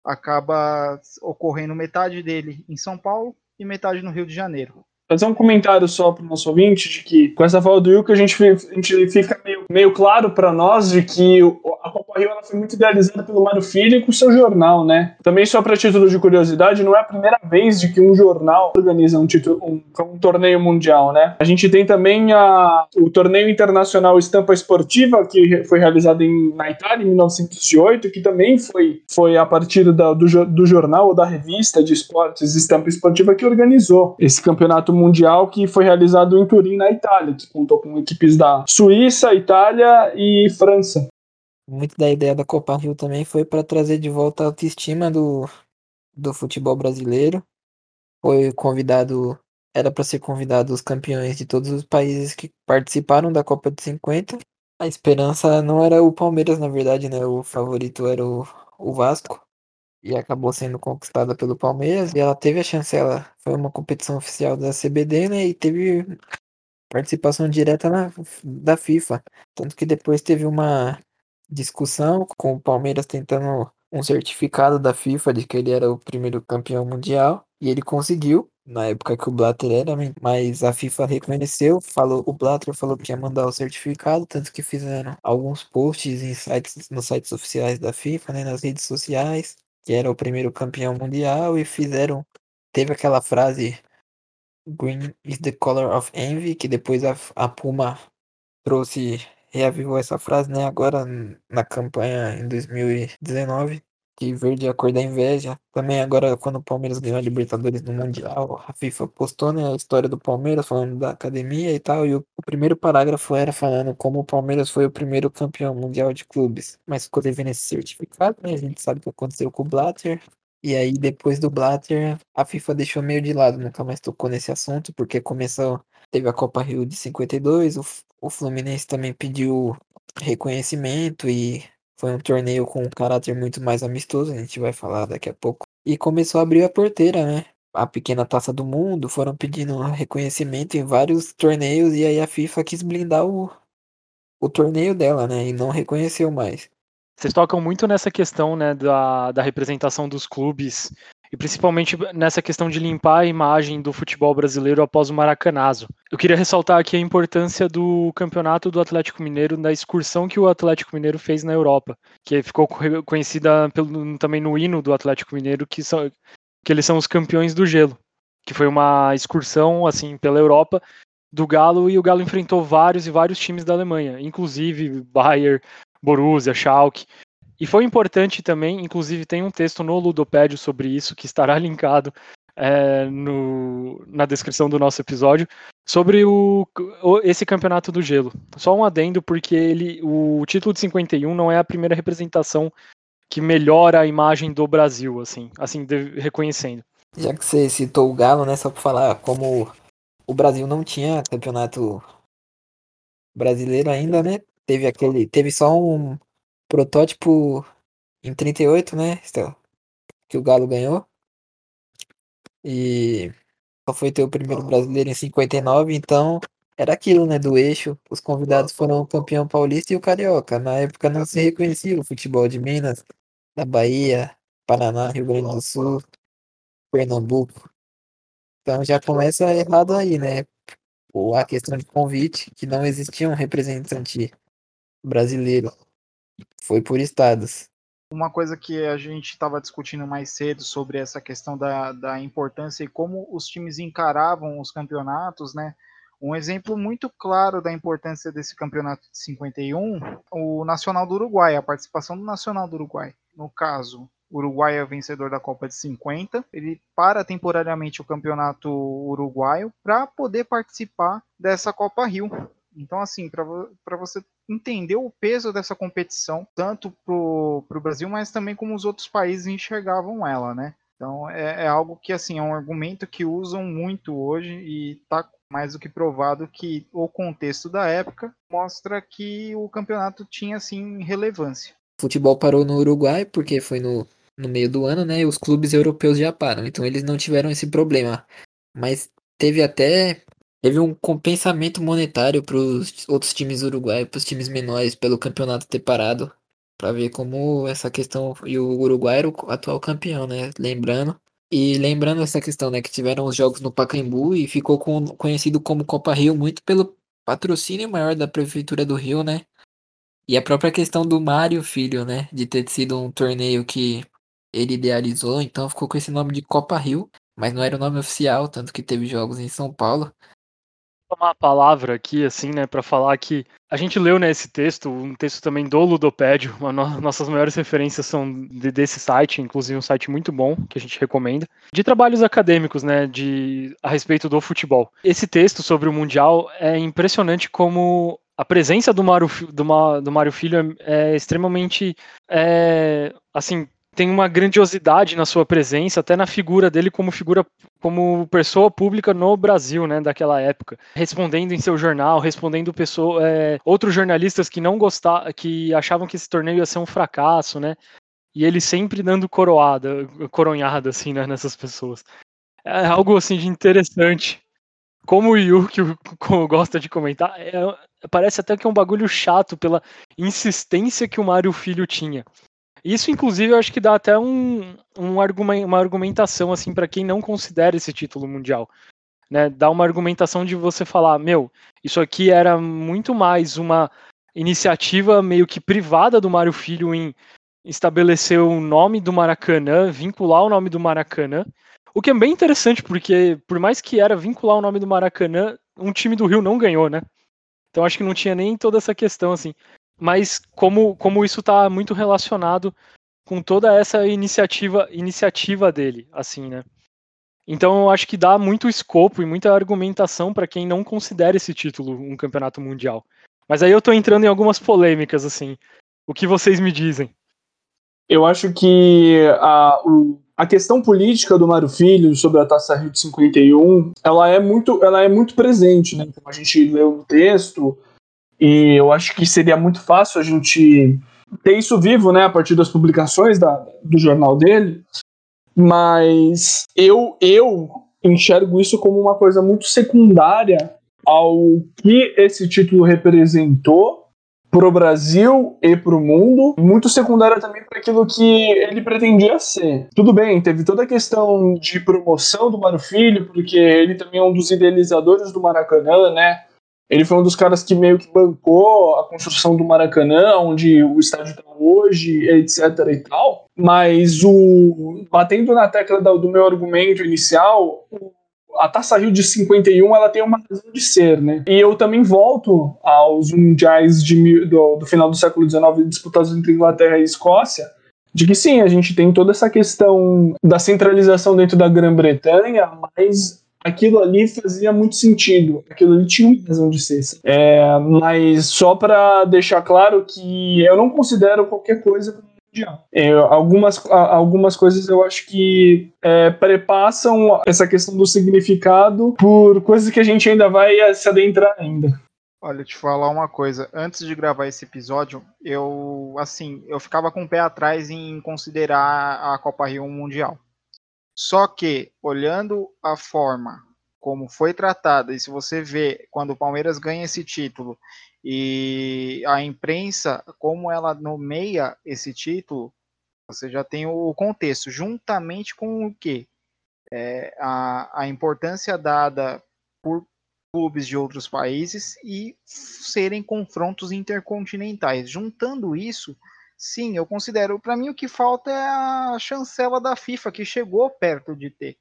acaba ocorrendo metade dele em São Paulo e metade no Rio de Janeiro fazer um comentário só para o nosso ouvinte de que com essa fala do Yuka a gente, a gente fica meio, meio claro para nós de que a Rio ela foi muito idealizada pelo Mário Filho com seu jornal, né? Também só para título de curiosidade, não é a primeira vez de que um jornal organiza um, título, um, um torneio mundial, né? A gente tem também a, o torneio internacional Estampa Esportiva que foi realizado em, na Itália em 1908, que também foi, foi a partir da, do, do jornal ou da revista de esportes Estampa Esportiva que organizou esse campeonato mundial que foi realizado em Turim, na Itália, que contou com equipes da Suíça, Itália e França. Muito da ideia da Copa Rio também foi para trazer de volta a autoestima do, do futebol brasileiro. Foi convidado, era para ser convidado os campeões de todos os países que participaram da Copa de 50. A esperança não era o Palmeiras, na verdade, né? O favorito era o, o Vasco. E acabou sendo conquistada pelo Palmeiras. E ela teve a chance, ela foi uma competição oficial da CBD, né? E teve participação direta na, da FIFA. Tanto que depois teve uma discussão com o Palmeiras tentando um certificado da FIFA de que ele era o primeiro campeão mundial e ele conseguiu na época que o Blatter era, mas a FIFA reconheceu, falou, o Blatter falou que ia mandar o certificado, tanto que fizeram alguns posts em sites, nos sites oficiais da FIFA, né, nas redes sociais, que era o primeiro campeão mundial e fizeram, teve aquela frase Green is the color of envy, que depois a, a Puma trouxe reavivou essa frase, né? Agora na campanha em 2019, que verde é a cor da inveja. Também agora quando o Palmeiras ganhou a Libertadores no Mundial, a FIFA postou, né, a história do Palmeiras falando da academia e tal, e o, o primeiro parágrafo era falando como o Palmeiras foi o primeiro campeão mundial de clubes. Mas ficou devendo esse certificado, né? A gente sabe o que aconteceu com o Blatter. E aí, depois do Blatter, a FIFA deixou meio de lado, nunca mais tocou nesse assunto, porque começou, teve a Copa Rio de 52, o, o Fluminense também pediu reconhecimento e foi um torneio com um caráter muito mais amistoso, a gente vai falar daqui a pouco. E começou a abrir a porteira, né? A pequena taça do mundo, foram pedindo reconhecimento em vários torneios e aí a FIFA quis blindar o, o torneio dela, né? E não reconheceu mais. Vocês tocam muito nessa questão né, da, da representação dos clubes e principalmente nessa questão de limpar a imagem do futebol brasileiro após o Maracanazo. Eu queria ressaltar aqui a importância do campeonato do Atlético Mineiro, da excursão que o Atlético Mineiro fez na Europa, que ficou conhecida pelo, também no hino do Atlético Mineiro, que, são, que eles são os campeões do gelo, que foi uma excursão assim pela Europa do Galo e o Galo enfrentou vários e vários times da Alemanha, inclusive Bayern, Borussia, Schalke. E foi importante também, inclusive tem um texto no Ludopédio sobre isso, que estará linkado é, no, na descrição do nosso episódio, sobre o, o, esse campeonato do gelo. Só um adendo, porque ele, o título de 51 não é a primeira representação que melhora a imagem do Brasil, assim, assim de, reconhecendo. Já que você citou o Galo, né, só para falar como o Brasil não tinha campeonato brasileiro ainda, né? Teve aquele. Teve só um protótipo em 38, né? Que o Galo ganhou. E só foi ter o primeiro brasileiro em 59, então era aquilo, né? Do eixo. Os convidados foram o campeão paulista e o carioca. Na época não se reconhecia o futebol de Minas, da Bahia, Paraná, Rio Grande do Sul, Pernambuco. Então já começa errado aí, né? Ou a questão de convite, que não existia um representante brasileiro. Foi por estados. Uma coisa que a gente estava discutindo mais cedo sobre essa questão da, da importância e como os times encaravam os campeonatos, né? Um exemplo muito claro da importância desse campeonato de 51, o Nacional do Uruguai, a participação do Nacional do Uruguai. No caso, o Uruguai é vencedor da Copa de 50. Ele para temporariamente o campeonato uruguaio para poder participar dessa Copa Rio. Então, assim, para você entender o peso dessa competição, tanto para o Brasil, mas também como os outros países enxergavam ela, né? Então, é, é, algo que, assim, é um argumento que usam muito hoje e está mais do que provado que o contexto da época mostra que o campeonato tinha, assim, relevância. O futebol parou no Uruguai porque foi no, no meio do ano, né? E os clubes europeus já param, então eles não tiveram esse problema. Mas teve até Teve um compensamento monetário para os outros times uruguaios, para os times menores, pelo campeonato ter parado. Para ver como essa questão. E o Uruguai era o atual campeão, né? Lembrando. E lembrando essa questão, né? Que tiveram os jogos no Pacaembu e ficou com, conhecido como Copa Rio muito pelo patrocínio maior da Prefeitura do Rio, né? E a própria questão do Mário Filho, né? De ter sido um torneio que ele idealizou, então ficou com esse nome de Copa Rio, mas não era o nome oficial, tanto que teve jogos em São Paulo tomar a palavra aqui, assim, né, para falar que a gente leu né, texto, um texto também do Ludopédio, no, nossas maiores referências são de, desse site, inclusive um site muito bom que a gente recomenda, de trabalhos acadêmicos, né, de a respeito do futebol. Esse texto sobre o mundial é impressionante como a presença do Mário, do, do Mário Filho é, é extremamente, é, assim, tem uma grandiosidade na sua presença, até na figura dele como figura, como pessoa pública no Brasil, né, daquela época, respondendo em seu jornal, respondendo pessoa, é, outros jornalistas que não gostavam, que achavam que esse torneio ia ser um fracasso, né, e ele sempre dando coroada, coronhada assim, né, nessas pessoas. É algo assim de interessante. Como o Yu, que gosta de comentar, é, parece até que é um bagulho chato pela insistência que o Mário Filho tinha. Isso, inclusive, eu acho que dá até um, um uma argumentação assim para quem não considera esse título mundial. Né? Dá uma argumentação de você falar, meu, isso aqui era muito mais uma iniciativa meio que privada do Mário Filho em estabelecer o nome do Maracanã, vincular o nome do Maracanã, o que é bem interessante, porque por mais que era vincular o nome do Maracanã, um time do Rio não ganhou, né? Então acho que não tinha nem toda essa questão, assim. Mas como, como isso está muito relacionado com toda essa iniciativa iniciativa dele, assim, né? Então eu acho que dá muito escopo e muita argumentação para quem não considera esse título um campeonato mundial. Mas aí eu estou entrando em algumas polêmicas, assim. O que vocês me dizem? Eu acho que a, o, a questão política do Mário Filho sobre a Taça Rio de 51, ela é muito, ela é muito presente, né? Como a gente leu no texto, e eu acho que seria muito fácil a gente ter isso vivo, né, a partir das publicações da, do jornal dele. Mas eu, eu enxergo isso como uma coisa muito secundária ao que esse título representou para o Brasil e para o mundo, muito secundária também para aquilo que ele pretendia ser. Tudo bem, teve toda a questão de promoção do Mário Filho, porque ele também é um dos idealizadores do Maracanã, né? Ele foi um dos caras que meio que bancou a construção do Maracanã, onde o estádio está hoje, etc e tal. Mas o batendo na tecla do meu argumento inicial, a Taça Rio de 51 ela tem uma razão de ser, né? E eu também volto aos mundiais de, do, do final do século XIX disputados entre Inglaterra e Escócia, de que sim, a gente tem toda essa questão da centralização dentro da Grã-Bretanha, mas aquilo ali fazia muito sentido, aquilo ali tinha uma razão de ser. É, mas só para deixar claro que eu não considero qualquer coisa mundial. É, algumas, algumas coisas eu acho que é, prepassam essa questão do significado por coisas que a gente ainda vai se adentrar ainda. Olha, te falar uma coisa. Antes de gravar esse episódio, eu assim, eu ficava com o pé atrás em considerar a Copa Rio um mundial. Só que, olhando a forma como foi tratada, e se você vê quando o Palmeiras ganha esse título e a imprensa, como ela nomeia esse título, você já tem o contexto, juntamente com o que? É, a, a importância dada por clubes de outros países e serem confrontos intercontinentais. Juntando isso, Sim, eu considero. Para mim, o que falta é a chancela da FIFA, que chegou perto de ter.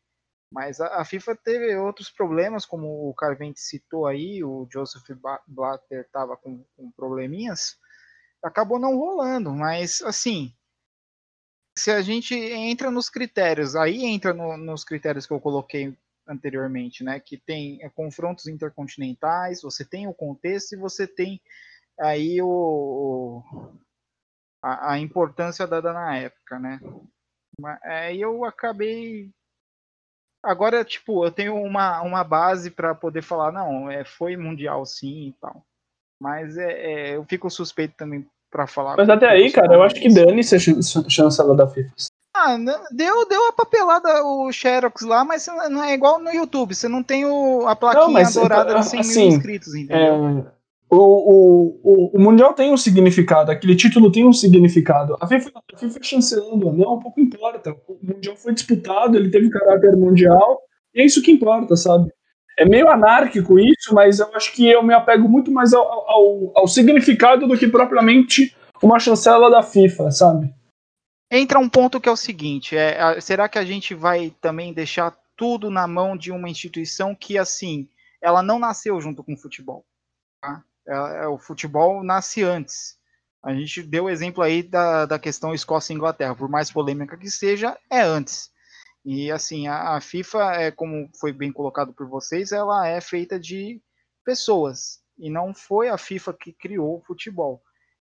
Mas a, a FIFA teve outros problemas, como o Carvente citou aí, o Joseph Blatter estava com, com probleminhas, acabou não rolando. Mas, assim, se a gente entra nos critérios, aí entra no, nos critérios que eu coloquei anteriormente, né? Que tem é, confrontos intercontinentais, você tem o contexto e você tem aí o, a, a importância dada na época, né? Aí é, eu acabei agora, tipo, eu tenho uma, uma base para poder falar, não, é, foi mundial sim e tal. Mas é, é eu fico suspeito também para falar. Mas até aí, cara, eu acho que dane-se a chancela da FIFA. Ah, deu, deu a papelada o Xerox lá, mas não é igual no YouTube. Você não tem o, a plaquinha não, mas, dourada de 100 assim, mil inscritos, entendeu? É, o, o, o, Mundial tem um significado, aquele título tem um significado. A FIFA, a FIFA chancelando não, pouco importa. O Mundial foi disputado, ele teve caráter mundial, e é isso que importa, sabe? É meio anárquico isso, mas eu acho que eu me apego muito mais ao, ao, ao significado do que propriamente uma chancela da FIFA, sabe? Entra um ponto que é o seguinte: é, será que a gente vai também deixar tudo na mão de uma instituição que, assim, ela não nasceu junto com o futebol? Tá? É, é, o futebol nasce antes. A gente deu o exemplo aí da, da questão Escócia Inglaterra, por mais polêmica que seja, é antes. E assim, a, a FIFA, é como foi bem colocado por vocês, ela é feita de pessoas. e não foi a FIFA que criou o futebol.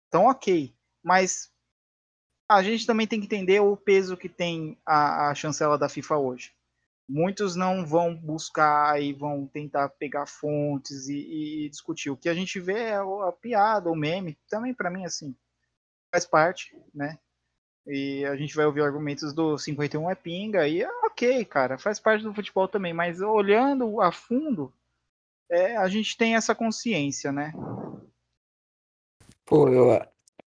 Então, ok. Mas a gente também tem que entender o peso que tem a, a chancela da FIFA hoje. Muitos não vão buscar e vão tentar pegar fontes e, e discutir. O que a gente vê é a piada, o meme, também para mim assim faz parte, né? E a gente vai ouvir argumentos do 51 é pinga e ok, cara, faz parte do futebol também, mas olhando a fundo, é, a gente tem essa consciência, né? Pô, eu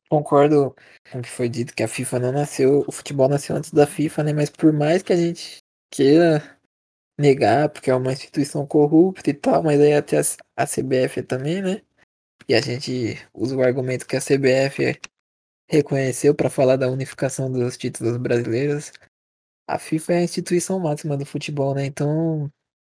concordo com o que foi dito, que a FIFA não nasceu, o futebol nasceu antes da FIFA, né? Mas por mais que a gente queira negar, porque é uma instituição corrupta e tal, mas aí até a CBF também, né? E a gente usa o argumento que a CBF reconheceu para falar da unificação dos títulos brasileiros. A FIFA é a instituição máxima do futebol, né? Então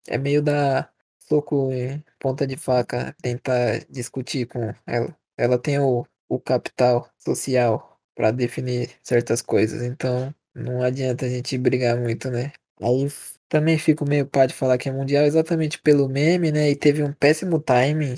é meio da soco em ponta de faca tentar discutir com ela. Ela tem o, o capital social para definir certas coisas, então não adianta a gente brigar muito, né? Aí também fico meio pá de falar que é mundial exatamente pelo meme, né? E teve um péssimo timing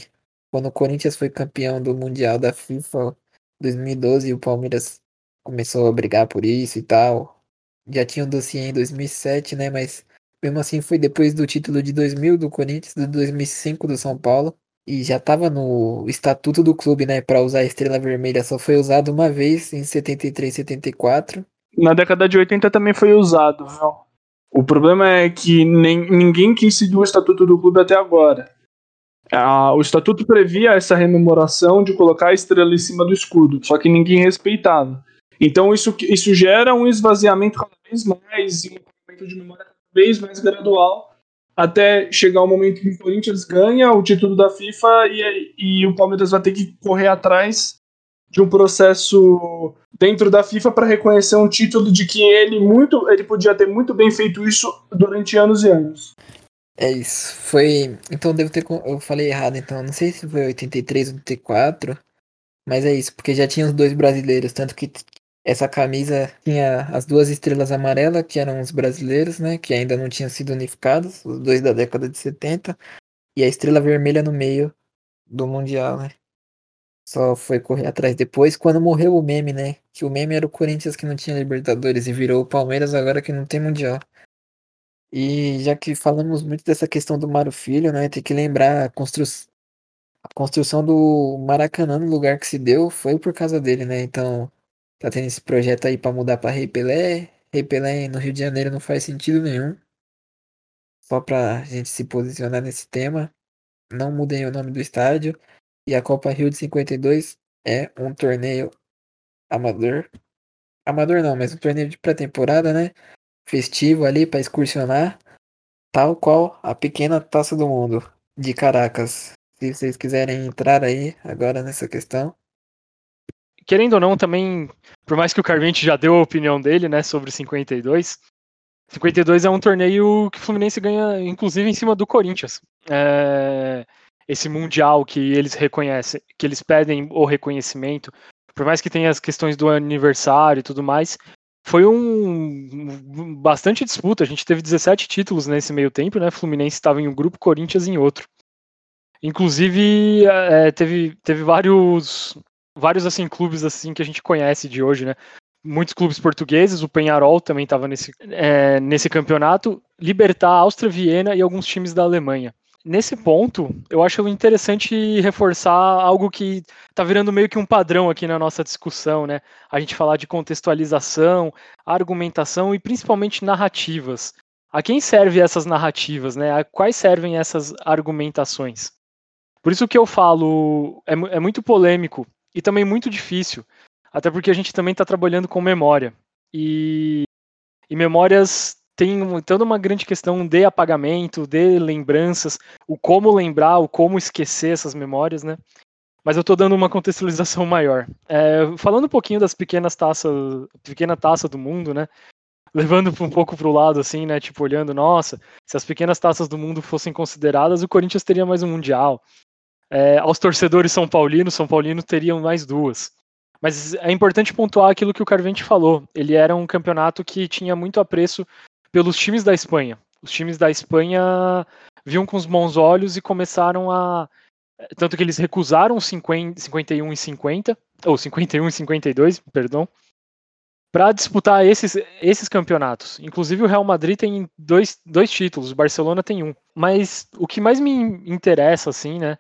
quando o Corinthians foi campeão do mundial da FIFA 2012 e o Palmeiras começou a brigar por isso e tal. Já tinha um dossiê em 2007, né? Mas mesmo assim foi depois do título de 2000 do Corinthians, do 2005 do São Paulo. E já tava no estatuto do clube, né? Pra usar a estrela vermelha. Só foi usado uma vez em 73, 74. Na década de 80 também foi usado, viu? O problema é que nem, ninguém quis seguir o estatuto do clube até agora. O estatuto previa essa rememoração de colocar a estrela em cima do escudo, só que ninguém respeitava. Então isso, isso gera um esvaziamento cada vez mais e um momento de memória cada vez mais gradual, até chegar o momento que o Corinthians ganha o título da FIFA e, e o Palmeiras vai ter que correr atrás de um processo dentro da FIFA para reconhecer um título de que ele muito ele podia ter muito bem feito isso durante anos e anos. É isso. Foi. Então devo ter. Eu falei errado, então. Não sei se foi 83 ou 84. Mas é isso, porque já tinha os dois brasileiros. Tanto que essa camisa tinha as duas estrelas amarelas, que eram os brasileiros, né? Que ainda não tinham sido unificados. Os dois da década de 70. E a estrela vermelha no meio do Mundial, né? Só foi correr atrás depois quando morreu o meme, né? Que o meme era o Corinthians que não tinha Libertadores e virou o Palmeiras agora que não tem Mundial. E já que falamos muito dessa questão do Mário Filho, né, tem que lembrar a, constru... a construção do Maracanã no lugar que se deu foi por causa dele, né? Então, tá tendo esse projeto aí para mudar para Rei Pelé. Rei Pelé no Rio de Janeiro não faz sentido nenhum. Só pra gente se posicionar nesse tema. Não mudem o nome do estádio. E a Copa Rio de 52 é um torneio amador. Amador não, mas um torneio de pré-temporada, né? festivo ali para excursionar, tal qual a pequena taça do mundo de Caracas. Se vocês quiserem entrar aí agora nessa questão. Querendo ou não, também, por mais que o Carvente já deu a opinião dele, né, sobre 52, 52 é um torneio que o Fluminense ganha, inclusive, em cima do Corinthians. É, esse mundial que eles reconhecem, que eles pedem o reconhecimento, por mais que tenha as questões do aniversário e tudo mais, foi um bastante disputa. A gente teve 17 títulos nesse meio tempo, né? Fluminense estava em um grupo, Corinthians em outro. Inclusive é, teve, teve vários vários assim clubes assim que a gente conhece de hoje, né? Muitos clubes portugueses, o Penharol também estava nesse, é, nesse campeonato, Libertar, Áustria, Viena e alguns times da Alemanha nesse ponto, eu acho interessante reforçar algo que está virando meio que um padrão aqui na nossa discussão, né? A gente falar de contextualização, argumentação e principalmente narrativas. A quem servem essas narrativas, né? A quais servem essas argumentações? Por isso que eu falo, é, é muito polêmico e também muito difícil, até porque a gente também está trabalhando com memória. E, e memórias tem toda uma grande questão de apagamento, de lembranças, o como lembrar, o como esquecer essas memórias, né? Mas eu estou dando uma contextualização maior. É, falando um pouquinho das pequenas taças, pequena taça do mundo, né? Levando um pouco para o lado, assim, né? Tipo, olhando, nossa, se as pequenas taças do mundo fossem consideradas, o Corinthians teria mais um Mundial. É, aos torcedores São Paulinos, São Paulinos teriam mais duas. Mas é importante pontuar aquilo que o Carvente falou. Ele era um campeonato que tinha muito apreço pelos times da Espanha. Os times da Espanha viam com os bons olhos e começaram a tanto que eles recusaram 50, 51 e 50, ou 51 e 52, perdão, para disputar esses, esses campeonatos. Inclusive o Real Madrid tem dois, dois títulos, o Barcelona tem um. Mas o que mais me interessa, assim, né,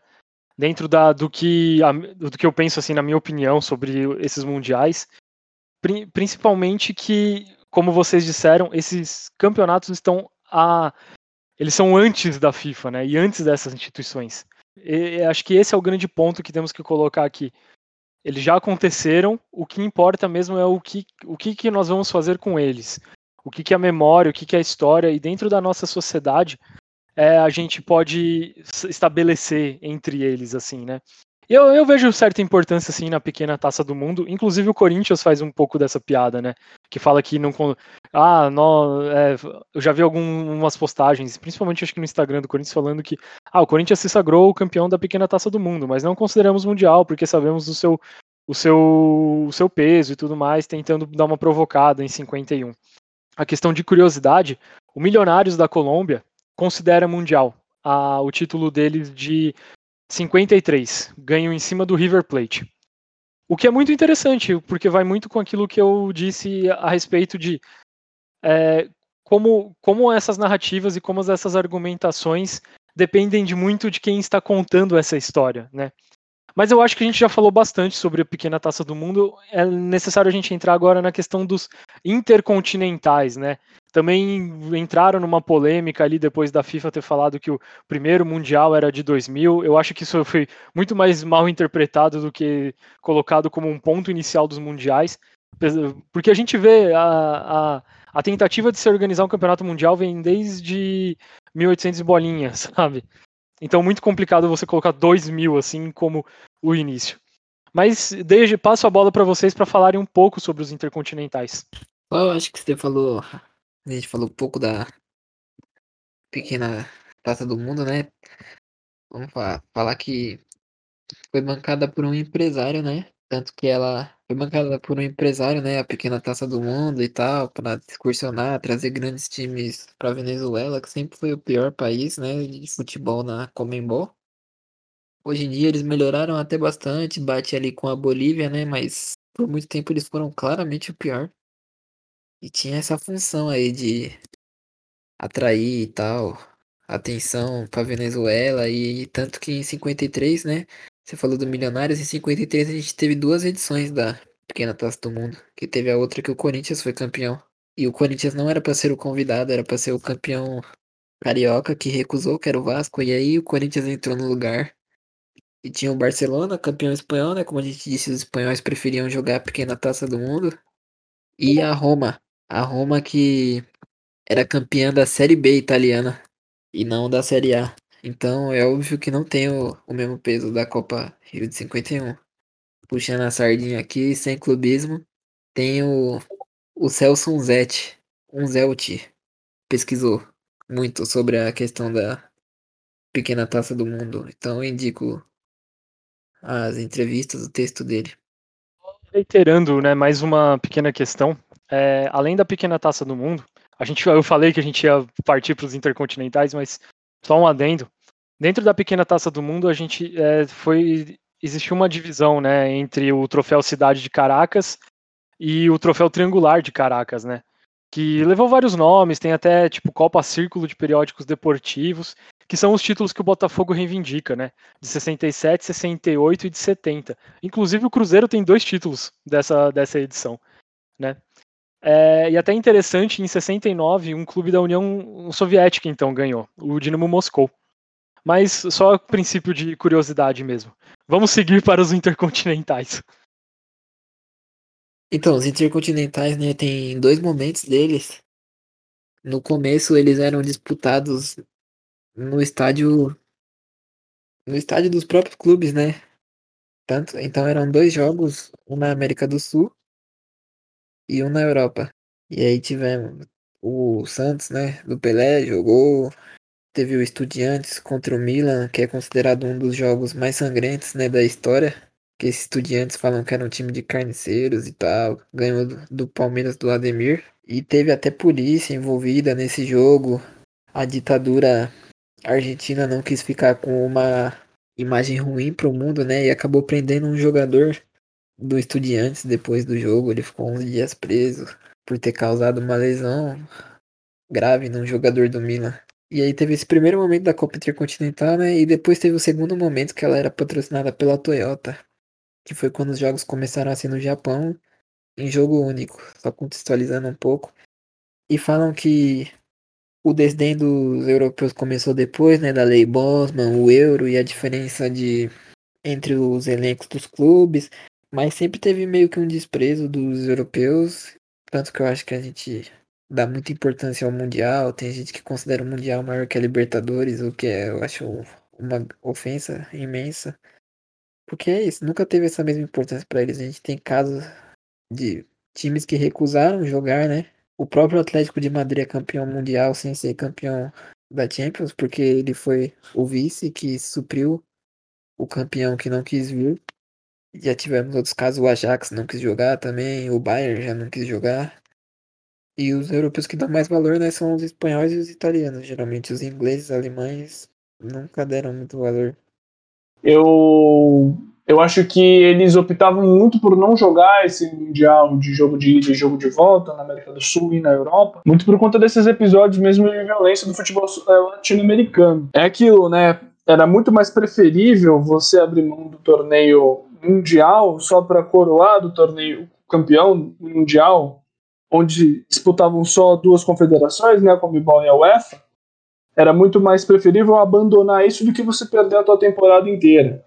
dentro da, do, que, do que eu penso, assim, na minha opinião sobre esses mundiais, principalmente que, como vocês disseram, esses campeonatos estão a eles são antes da FIFA, né? E antes dessas instituições. E, acho que esse é o grande ponto que temos que colocar aqui. Eles já aconteceram, o que importa mesmo é o que, o que, que nós vamos fazer com eles. O que, que é a memória, o que, que é a história, e dentro da nossa sociedade, é, a gente pode estabelecer entre eles, assim, né? Eu, eu vejo certa importância, assim, na pequena taça do mundo. Inclusive o Corinthians faz um pouco dessa piada, né? Que fala que não. Ah, não, é, eu já vi algumas postagens, principalmente acho que no Instagram do Corinthians, falando que ah, o Corinthians se sagrou o campeão da pequena taça do mundo, mas não consideramos mundial, porque sabemos do seu, o, seu, o seu peso e tudo mais, tentando dar uma provocada em 51. A questão de curiosidade, o Milionários da Colômbia considera mundial a, o título deles de 53, ganham em cima do River Plate. O que é muito interessante, porque vai muito com aquilo que eu disse a respeito de é, como, como essas narrativas e como essas argumentações dependem de muito de quem está contando essa história, né? Mas eu acho que a gente já falou bastante sobre a pequena taça do mundo. É necessário a gente entrar agora na questão dos intercontinentais, né? Também entraram numa polêmica ali depois da FIFA ter falado que o primeiro mundial era de 2000. Eu acho que isso foi muito mais mal interpretado do que colocado como um ponto inicial dos mundiais, porque a gente vê a, a, a tentativa de se organizar um campeonato mundial vem desde 1800 bolinhas, sabe? Então muito complicado você colocar 2000 assim como o início. Mas desde passo a bola para vocês para falarem um pouco sobre os intercontinentais. Eu acho que você falou a gente falou um pouco da pequena taça do mundo, né? Vamos falar, falar que foi bancada por um empresário, né? Tanto que ela foi bancada por um empresário, né? A pequena taça do mundo e tal, para excursionar, trazer grandes times para Venezuela, que sempre foi o pior país, né? De futebol na Comembol. Hoje em dia eles melhoraram até bastante, bate ali com a Bolívia, né? Mas por muito tempo eles foram claramente o pior. E tinha essa função aí de atrair e tal, atenção pra Venezuela. E tanto que em 53, né? Você falou do Milionários, em 53 a gente teve duas edições da Pequena Taça do Mundo. Que teve a outra que o Corinthians foi campeão. E o Corinthians não era para ser o convidado, era para ser o campeão carioca que recusou, que era o Vasco. E aí o Corinthians entrou no lugar. E tinha o Barcelona, campeão espanhol, né? Como a gente disse, os espanhóis preferiam jogar a Pequena Taça do Mundo. E a Roma, a Roma que era campeã da Série B italiana e não da Série A. Então é óbvio que não tem o, o mesmo peso da Copa Rio de 51. Puxando a sardinha aqui, sem clubismo, tem o, o Celso Unzetti, Unzelti, pesquisou muito sobre a questão da pequena taça do mundo. Então indico as entrevistas, o texto dele. Reiterando, né, mais uma pequena questão é, além da pequena taça do mundo, a gente, eu falei que a gente ia partir para os intercontinentais, mas só um adendo. Dentro da pequena taça do mundo, a gente é, foi existiu uma divisão, né, entre o troféu Cidade de Caracas e o troféu Triangular de Caracas, né, que levou vários nomes, tem até tipo Copa Círculo de Periódicos Deportivos, que são os títulos que o Botafogo reivindica, né, de 67, 68 e de 70. Inclusive o Cruzeiro tem dois títulos dessa, dessa edição, né. É, e até interessante, em 69, um clube da União Soviética então ganhou, o Dinamo Moscou. Mas só princípio de curiosidade mesmo. Vamos seguir para os intercontinentais. Então, os intercontinentais, né, tem dois momentos deles. No começo eles eram disputados no estádio no estádio dos próprios clubes, né? Tanto, então eram dois jogos, um na América do Sul e um na Europa. E aí tivemos o Santos, né, do Pelé, jogou. Teve o Estudiantes contra o Milan, que é considerado um dos jogos mais sangrentos, né, da história. Que esses estudiantes falam que era um time de carniceiros e tal. Ganhou do, do Palmeiras do Ademir. E teve até polícia envolvida nesse jogo. A ditadura argentina não quis ficar com uma imagem ruim pro mundo, né? E acabou prendendo um jogador do Estudiantes depois do jogo. Ele ficou uns dias preso por ter causado uma lesão grave num jogador do Milan. E aí teve esse primeiro momento da Copa Intercontinental, né? E depois teve o segundo momento que ela era patrocinada pela Toyota, que foi quando os jogos começaram a ser no Japão, em jogo único, só contextualizando um pouco. E falam que o desdém dos europeus começou depois, né, da lei Bosman, o euro e a diferença de entre os elencos dos clubes, mas sempre teve meio que um desprezo dos europeus, tanto que eu acho que a gente dá muita importância ao mundial, tem gente que considera o mundial maior que a Libertadores, o que é, eu acho uma ofensa imensa. Porque é isso, nunca teve essa mesma importância para eles. A gente tem casos de times que recusaram jogar, né? O próprio Atlético de Madrid é campeão mundial sem ser campeão da Champions, porque ele foi o vice que supriu o campeão que não quis vir. Já tivemos outros casos, o Ajax não quis jogar também, o Bayern já não quis jogar. E os europeus que dão mais valor, né, são os espanhóis e os italianos. Geralmente os ingleses, alemães nunca deram muito valor. Eu eu acho que eles optavam muito por não jogar esse mundial de jogo de ida e jogo de volta na América do Sul e na Europa, muito por conta desses episódios mesmo de violência do futebol eh, latino-americano. É aquilo, né? Era muito mais preferível você abrir mão do torneio mundial só para coroar do torneio campeão mundial, onde disputavam só duas confederações, né, a Comebol e a UEFA. Era muito mais preferível abandonar isso do que você perder a tua temporada inteira.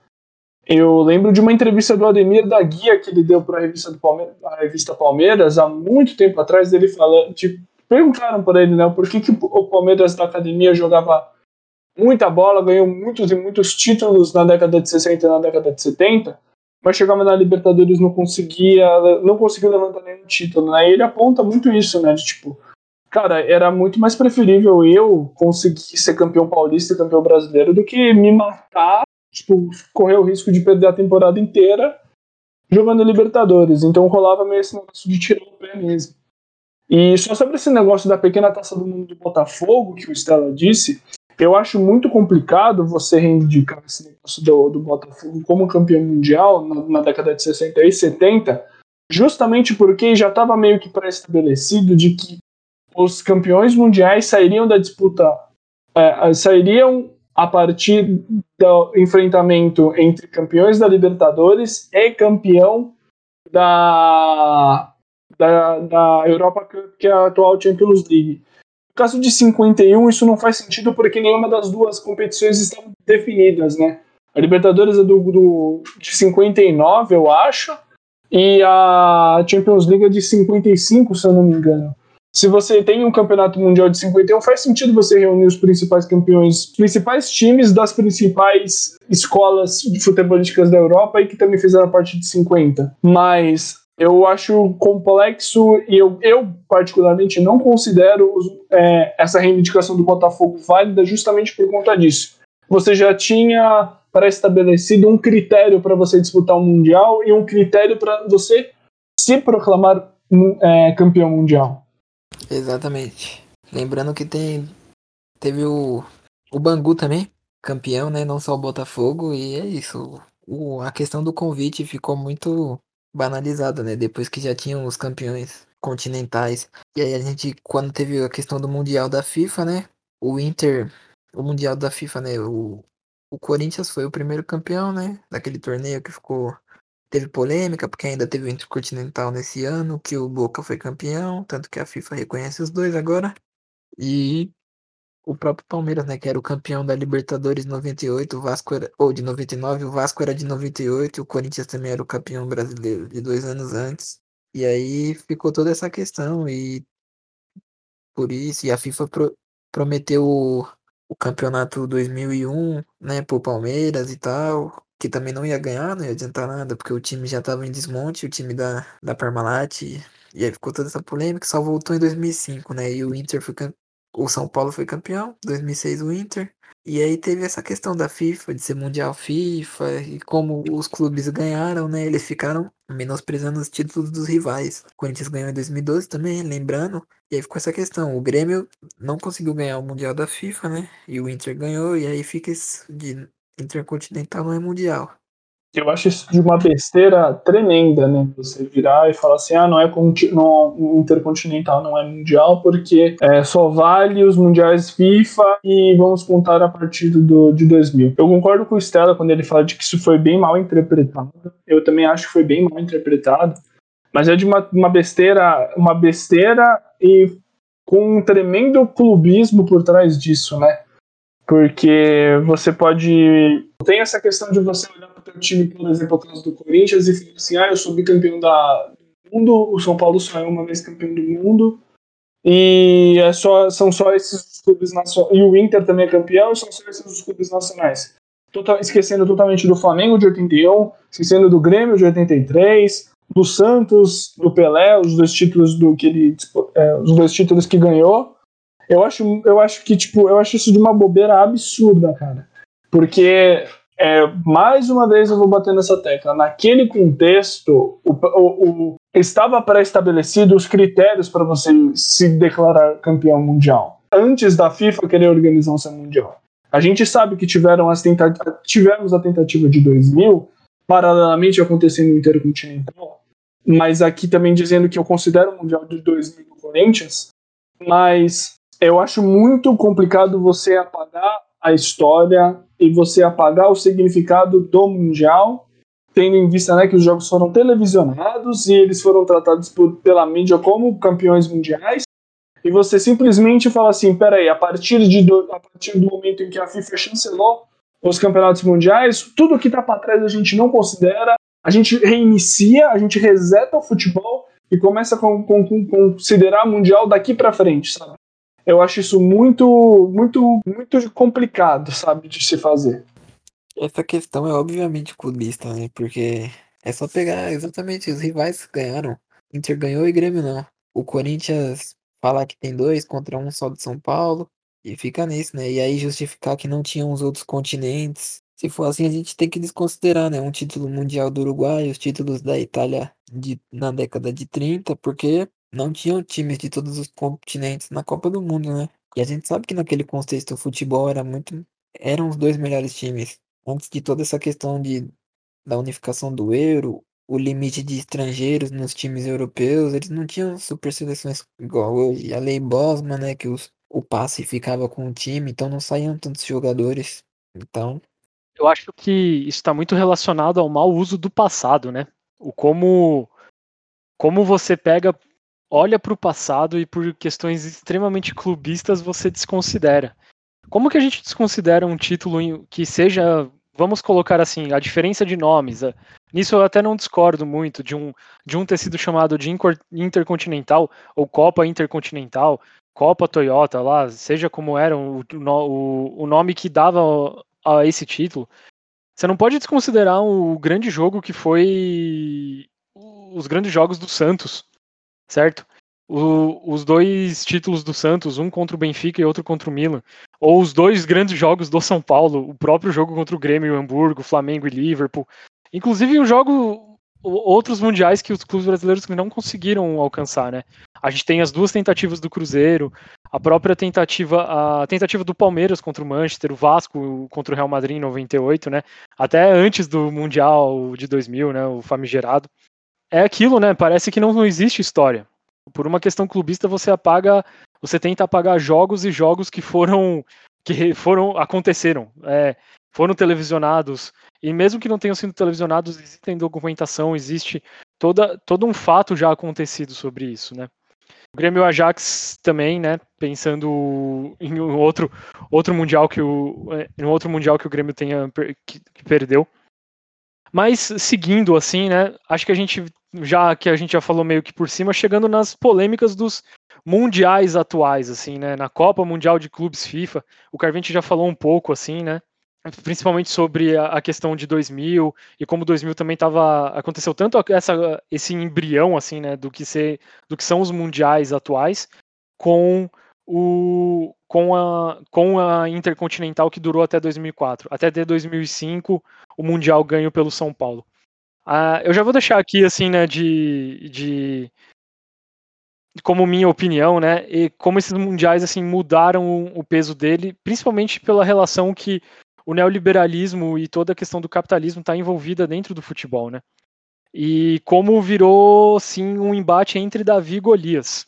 Eu lembro de uma entrevista do Ademir da Guia que ele deu para a revista, do Palmeiras, a revista Palmeiras há muito tempo atrás, dele falando, tipo, perguntaram para ele, né, por que, que o Palmeiras da academia jogava muita bola, ganhou muitos e muitos títulos na década de 60 e na década de 70, mas chegava na Libertadores não conseguia, não conseguiu levantar nenhum título, né? E ele aponta muito isso, né, de tipo, cara, era muito mais preferível eu conseguir ser campeão paulista e campeão brasileiro do que me matar tipo, correr o risco de perder a temporada inteira jogando Libertadores. Então rolava meio esse negócio de tirar o pé mesmo. E só sobre esse negócio da pequena taça do mundo do Botafogo, que o Stella disse, eu acho muito complicado você reivindicar esse negócio do, do Botafogo como campeão mundial na, na década de 60 e 70, justamente porque já estava meio que pré-estabelecido de que os campeões mundiais sairiam da disputa, é, sairiam a partir do enfrentamento entre campeões da Libertadores e campeão da, da, da Europa Cup, que é a atual Champions League. Caso de 51, isso não faz sentido porque nenhuma das duas competições estão definidas, né? A Libertadores é do, do, de 59, eu acho, e a Champions League é de 55, se eu não me engano se você tem um campeonato mundial de 51, faz sentido você reunir os principais campeões, principais times das principais escolas futebolísticas da Europa e que também fizeram parte de 50. Mas eu acho complexo e eu, eu particularmente não considero é, essa reivindicação do Botafogo válida justamente por conta disso. Você já tinha pré-estabelecido um critério para você disputar um mundial e um critério para você se proclamar é, campeão mundial. Exatamente. Lembrando que tem teve o, o Bangu também, campeão, né? Não só o Botafogo, e é isso. O, a questão do convite ficou muito banalizada, né? Depois que já tinham os campeões continentais. E aí a gente, quando teve a questão do Mundial da FIFA, né? O Inter, o Mundial da FIFA, né? O, o Corinthians foi o primeiro campeão, né? Daquele torneio que ficou Teve polêmica, porque ainda teve o Intercontinental nesse ano, que o Boca foi campeão, tanto que a FIFA reconhece os dois agora. E o próprio Palmeiras, né, que era o campeão da Libertadores 98, o Vasco era, ou de 99, o Vasco era de 98, o Corinthians também era o campeão brasileiro de dois anos antes. E aí ficou toda essa questão e por isso, e a FIFA pro, prometeu o, o campeonato 2001, né, pro Palmeiras e tal, que também não ia ganhar, não ia adiantar nada, porque o time já estava em desmonte, o time da, da Parmalat, e, aí ficou toda essa polêmica, só voltou em 2005, né, e o Inter foi o São Paulo foi campeão, 2006 o Inter, e aí teve essa questão da FIFA, de ser Mundial FIFA, e como os clubes ganharam, né, eles ficaram menosprezando os títulos dos rivais. O Corinthians ganhou em 2012 também, lembrando, e aí ficou essa questão, o Grêmio não conseguiu ganhar o Mundial da FIFA, né, e o Inter ganhou, e aí fica de Intercontinental não é mundial. Eu acho isso de uma besteira tremenda, né? Você virar e falar assim, ah, não é não, intercontinental, não é mundial, porque é, só vale os mundiais FIFA e vamos contar a partir do, de 2000. Eu concordo com o Stella quando ele fala de que isso foi bem mal interpretado. Eu também acho que foi bem mal interpretado. Mas é de uma, uma besteira, uma besteira e com um tremendo clubismo por trás disso, né? Porque você pode. Tem essa questão de você olhar time, por exemplo, o caso do Corinthians, e falar assim: ah, eu sou bicampeão da, do mundo, o São Paulo só é uma vez campeão do mundo, e é só, são só esses clubes nacionais. E o Inter também é campeão, e são só esses os clubes nacionais. Total, esquecendo totalmente do Flamengo de 81, esquecendo do Grêmio de 83, do Santos, do Pelé, os dois títulos do que ele, é, os dois títulos que ganhou. Eu acho, eu acho que tipo, eu acho isso de uma bobeira absurda, cara. Porque é, mais uma vez eu vou bater nessa tecla. Naquele contexto, o, o, o estava pré-estabelecido os critérios para você se declarar campeão mundial. Antes da FIFA querer organizar um mundial. A gente sabe que tiveram as tivemos a tentativa de 2000, paralelamente acontecendo no Intercontinental, mas aqui também dizendo que eu considero o Mundial de 2000 do Corinthians, mas eu acho muito complicado você apagar a história e você apagar o significado do Mundial, tendo em vista né, que os jogos foram televisionados e eles foram tratados por, pela mídia como campeões mundiais, e você simplesmente fala assim, peraí, a partir, de do, a partir do momento em que a FIFA chancelou os campeonatos mundiais, tudo que está para trás a gente não considera, a gente reinicia, a gente reseta o futebol e começa a considerar mundial daqui para frente, sabe? Eu acho isso muito, muito, muito complicado, sabe, de se fazer. Essa questão é obviamente clubista, né? Porque é só pegar exatamente os rivais que ganharam. Inter ganhou e Grêmio não. O Corinthians falar que tem dois contra um só de São Paulo e fica nisso, né? E aí justificar que não tinham os outros continentes. Se for assim, a gente tem que desconsiderar, né? Um título mundial do Uruguai, os títulos da Itália de, na década de 30, porque não tinham times de todos os continentes na Copa do Mundo, né? E a gente sabe que naquele contexto o futebol era muito. eram os dois melhores times. Antes de toda essa questão de, da unificação do euro, o limite de estrangeiros nos times europeus, eles não tinham super seleções igual hoje. A lei Bosman, né? Que os, o passe ficava com o time, então não saíam tantos jogadores. Então. Eu acho que isso está muito relacionado ao mau uso do passado, né? O como, como você pega olha para o passado e por questões extremamente clubistas você desconsidera. Como que a gente desconsidera um título que seja, vamos colocar assim, a diferença de nomes? Nisso eu até não discordo muito de um, de um ter sido chamado de Intercontinental ou Copa Intercontinental, Copa Toyota lá, seja como era o, o, o nome que dava a esse título. Você não pode desconsiderar o grande jogo que foi os grandes jogos do Santos, certo? O, os dois títulos do Santos, um contra o Benfica e outro contra o Milan, ou os dois grandes jogos do São Paulo, o próprio jogo contra o Grêmio e o Hamburgo, Flamengo e Liverpool, inclusive o jogo outros mundiais que os clubes brasileiros não conseguiram alcançar, né? A gente tem as duas tentativas do Cruzeiro, a própria tentativa, a tentativa do Palmeiras contra o Manchester, o Vasco contra o Real Madrid em 98, né? Até antes do Mundial de 2000, né? O famigerado é aquilo, né? Parece que não, não existe história. Por uma questão clubista, você apaga, você tenta apagar jogos e jogos que foram que foram aconteceram, é, foram televisionados e mesmo que não tenham sido televisionados, existe documentação, existe toda todo um fato já acontecido sobre isso, né? O Grêmio Ajax também, né? Pensando em um outro outro mundial que o em outro mundial que o Grêmio tenha que, que perdeu. Mas seguindo assim, né? Acho que a gente já que a gente já falou meio que por cima, chegando nas polêmicas dos mundiais atuais, assim, né? Na Copa Mundial de Clubes FIFA, o Carvente já falou um pouco, assim, né? Principalmente sobre a, questão de 2000 e como 2000 também estava aconteceu tanto essa, esse embrião, assim, né? Do que ser, do que são os mundiais atuais, com o com a, com a Intercontinental que durou até 2004. Até 2005, o Mundial ganho pelo São Paulo. Ah, eu já vou deixar aqui, assim, né, de, de como minha opinião, né, e como esses mundiais, assim, mudaram o peso dele, principalmente pela relação que o neoliberalismo e toda a questão do capitalismo está envolvida dentro do futebol, né? E como virou, sim, um embate entre Davi e Golias.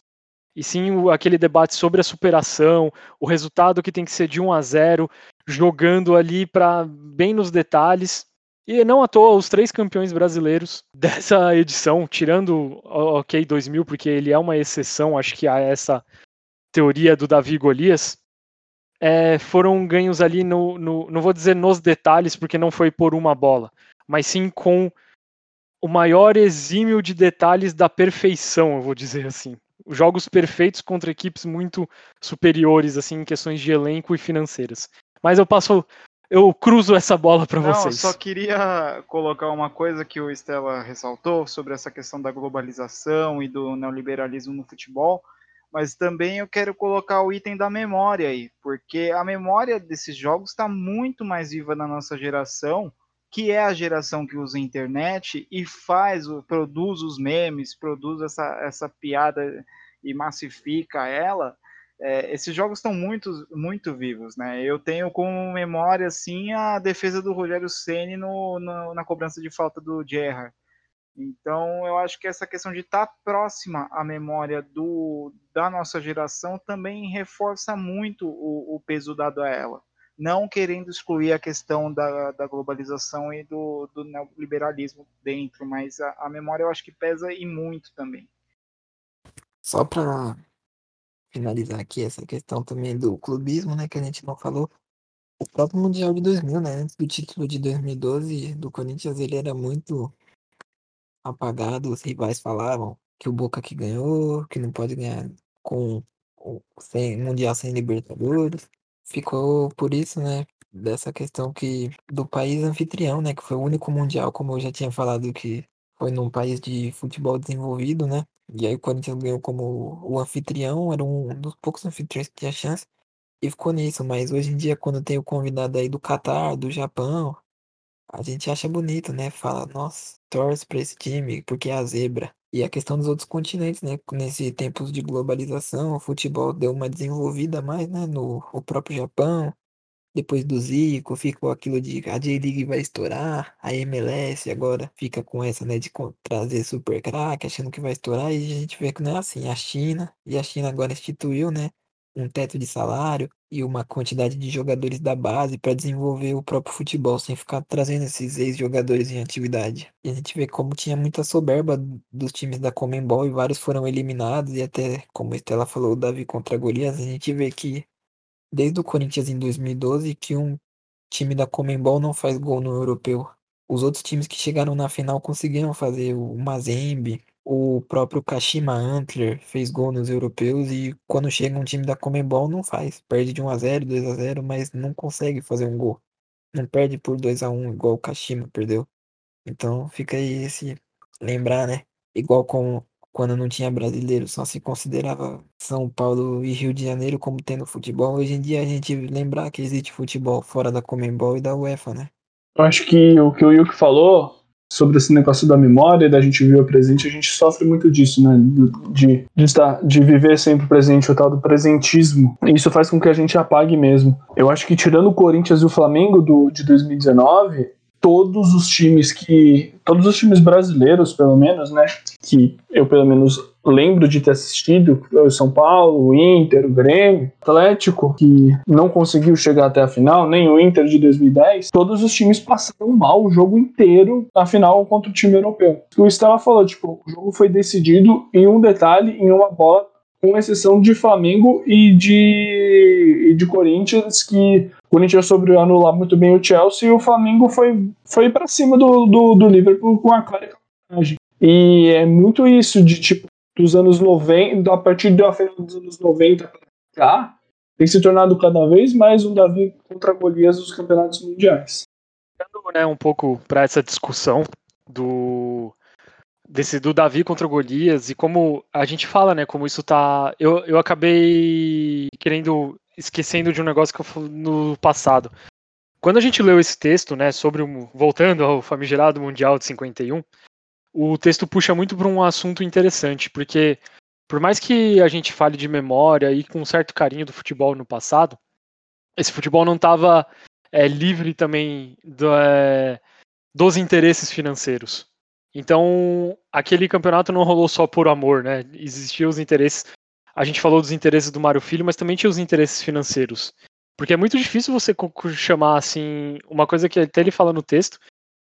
E sim, o, aquele debate sobre a superação, o resultado que tem que ser de 1 a 0, jogando ali para bem nos detalhes. E não à toa, os três campeões brasileiros dessa edição, tirando o OK 2000, porque ele é uma exceção, acho que há essa teoria do Davi Golias, é, foram ganhos ali no, no, não vou dizer nos detalhes, porque não foi por uma bola, mas sim com o maior exímio de detalhes da perfeição, eu vou dizer assim. Jogos perfeitos contra equipes muito superiores, assim, em questões de elenco e financeiras. Mas eu passo, eu cruzo essa bola para vocês. Só queria colocar uma coisa que o Estela ressaltou sobre essa questão da globalização e do neoliberalismo no futebol mas também eu quero colocar o item da memória aí, porque a memória desses jogos está muito mais viva na nossa geração, que é a geração que usa a internet e faz, produz os memes, produz essa, essa piada e massifica ela. É, esses jogos estão muito, muito vivos, né? Eu tenho como memória, assim, a defesa do Rogério Ceni no, no, na cobrança de falta do Gerrard então, eu acho que essa questão de estar próxima à memória do, da nossa geração também reforça muito o, o peso dado a ela. Não querendo excluir a questão da, da globalização e do, do neoliberalismo dentro, mas a, a memória eu acho que pesa e muito também. Só para finalizar aqui essa questão também do clubismo, né, que a gente não falou. O próprio Mundial de 2000, né, antes do título de 2012 do Corinthians, ele era muito apagado, os rivais falavam que o Boca que ganhou, que não pode ganhar com sem, Mundial sem Libertadores. Ficou por isso, né? Dessa questão que do país anfitrião, né? Que foi o único Mundial, como eu já tinha falado, que foi num país de futebol desenvolvido, né? E aí o Corinthians ganhou como o anfitrião, era um dos poucos anfitriões que tinha chance. E ficou nisso, mas hoje em dia, quando tem o convidado aí do Catar, do Japão, a gente acha bonito, né? Fala, nossa, torce pra esse time, porque é a zebra. E a questão dos outros continentes, né? Nesse tempos de globalização, o futebol deu uma desenvolvida mais, né? No o próprio Japão, depois do Zico, ficou aquilo de a J-League vai estourar, a MLS agora fica com essa, né, de trazer super craque, achando que vai estourar, e a gente vê que não é assim. A China, e a China agora instituiu, né, um teto de salário e uma quantidade de jogadores da base para desenvolver o próprio futebol, sem ficar trazendo esses ex-jogadores em atividade. E a gente vê como tinha muita soberba dos times da Comembol e vários foram eliminados, e até, como a Estela falou, o Davi contra Golias, a gente vê que desde o Corinthians em 2012 que um time da Comembol não faz gol no europeu. Os outros times que chegaram na final conseguiram fazer o Mazembe, o próprio Kashima Antler fez gol nos europeus e quando chega um time da Comembol não faz. Perde de 1 a 0, 2 a 0, mas não consegue fazer um gol. Não perde por 2 a 1 igual o Kashima perdeu. Então fica aí esse lembrar, né? Igual com quando não tinha brasileiro, só se considerava São Paulo e Rio de Janeiro como tendo futebol. Hoje em dia a gente lembrar que existe futebol fora da Comembol e da UEFA, né? Eu acho que o que o Yuki falou sobre esse negócio da memória, da gente viver o presente, a gente sofre muito disso, né? De, de, estar, de viver sempre presente, o tal do presentismo. E isso faz com que a gente apague mesmo. Eu acho que tirando o Corinthians e o Flamengo do, de 2019, todos os times que. Todos os times brasileiros, pelo menos, né? Que eu pelo menos lembro de ter assistido, o São Paulo, o Inter, o Grêmio, Atlético, que não conseguiu chegar até a final, nem o Inter de 2010, todos os times passaram mal o jogo inteiro na final contra o time europeu. O Estela falou, tipo, o jogo foi decidido em um detalhe, em uma bola com exceção de Flamengo e de, e de Corinthians, que o Corinthians soube anular muito bem o Chelsea e o Flamengo foi, foi para cima do, do, do, Liverpool com a clara E é muito isso de tipo, dos anos 90, a partir da final dos anos 90 para cá, tem se tornado cada vez mais um Davi contra Golias dos campeonatos mundiais. Né, um pouco para essa discussão do desse do Davi contra o Golias e como a gente fala, né, como isso tá, eu, eu acabei querendo esquecendo de um negócio que eu no passado. Quando a gente leu esse texto, né, sobre o voltando ao famigerado Mundial de 51, o texto puxa muito para um assunto interessante, porque por mais que a gente fale de memória e com um certo carinho do futebol no passado, esse futebol não estava é livre também do, é, dos interesses financeiros. Então, aquele campeonato não rolou só por amor, né? Existiam os interesses. A gente falou dos interesses do Mário Filho, mas também tinha os interesses financeiros. Porque é muito difícil você chamar assim, uma coisa que até ele fala no texto,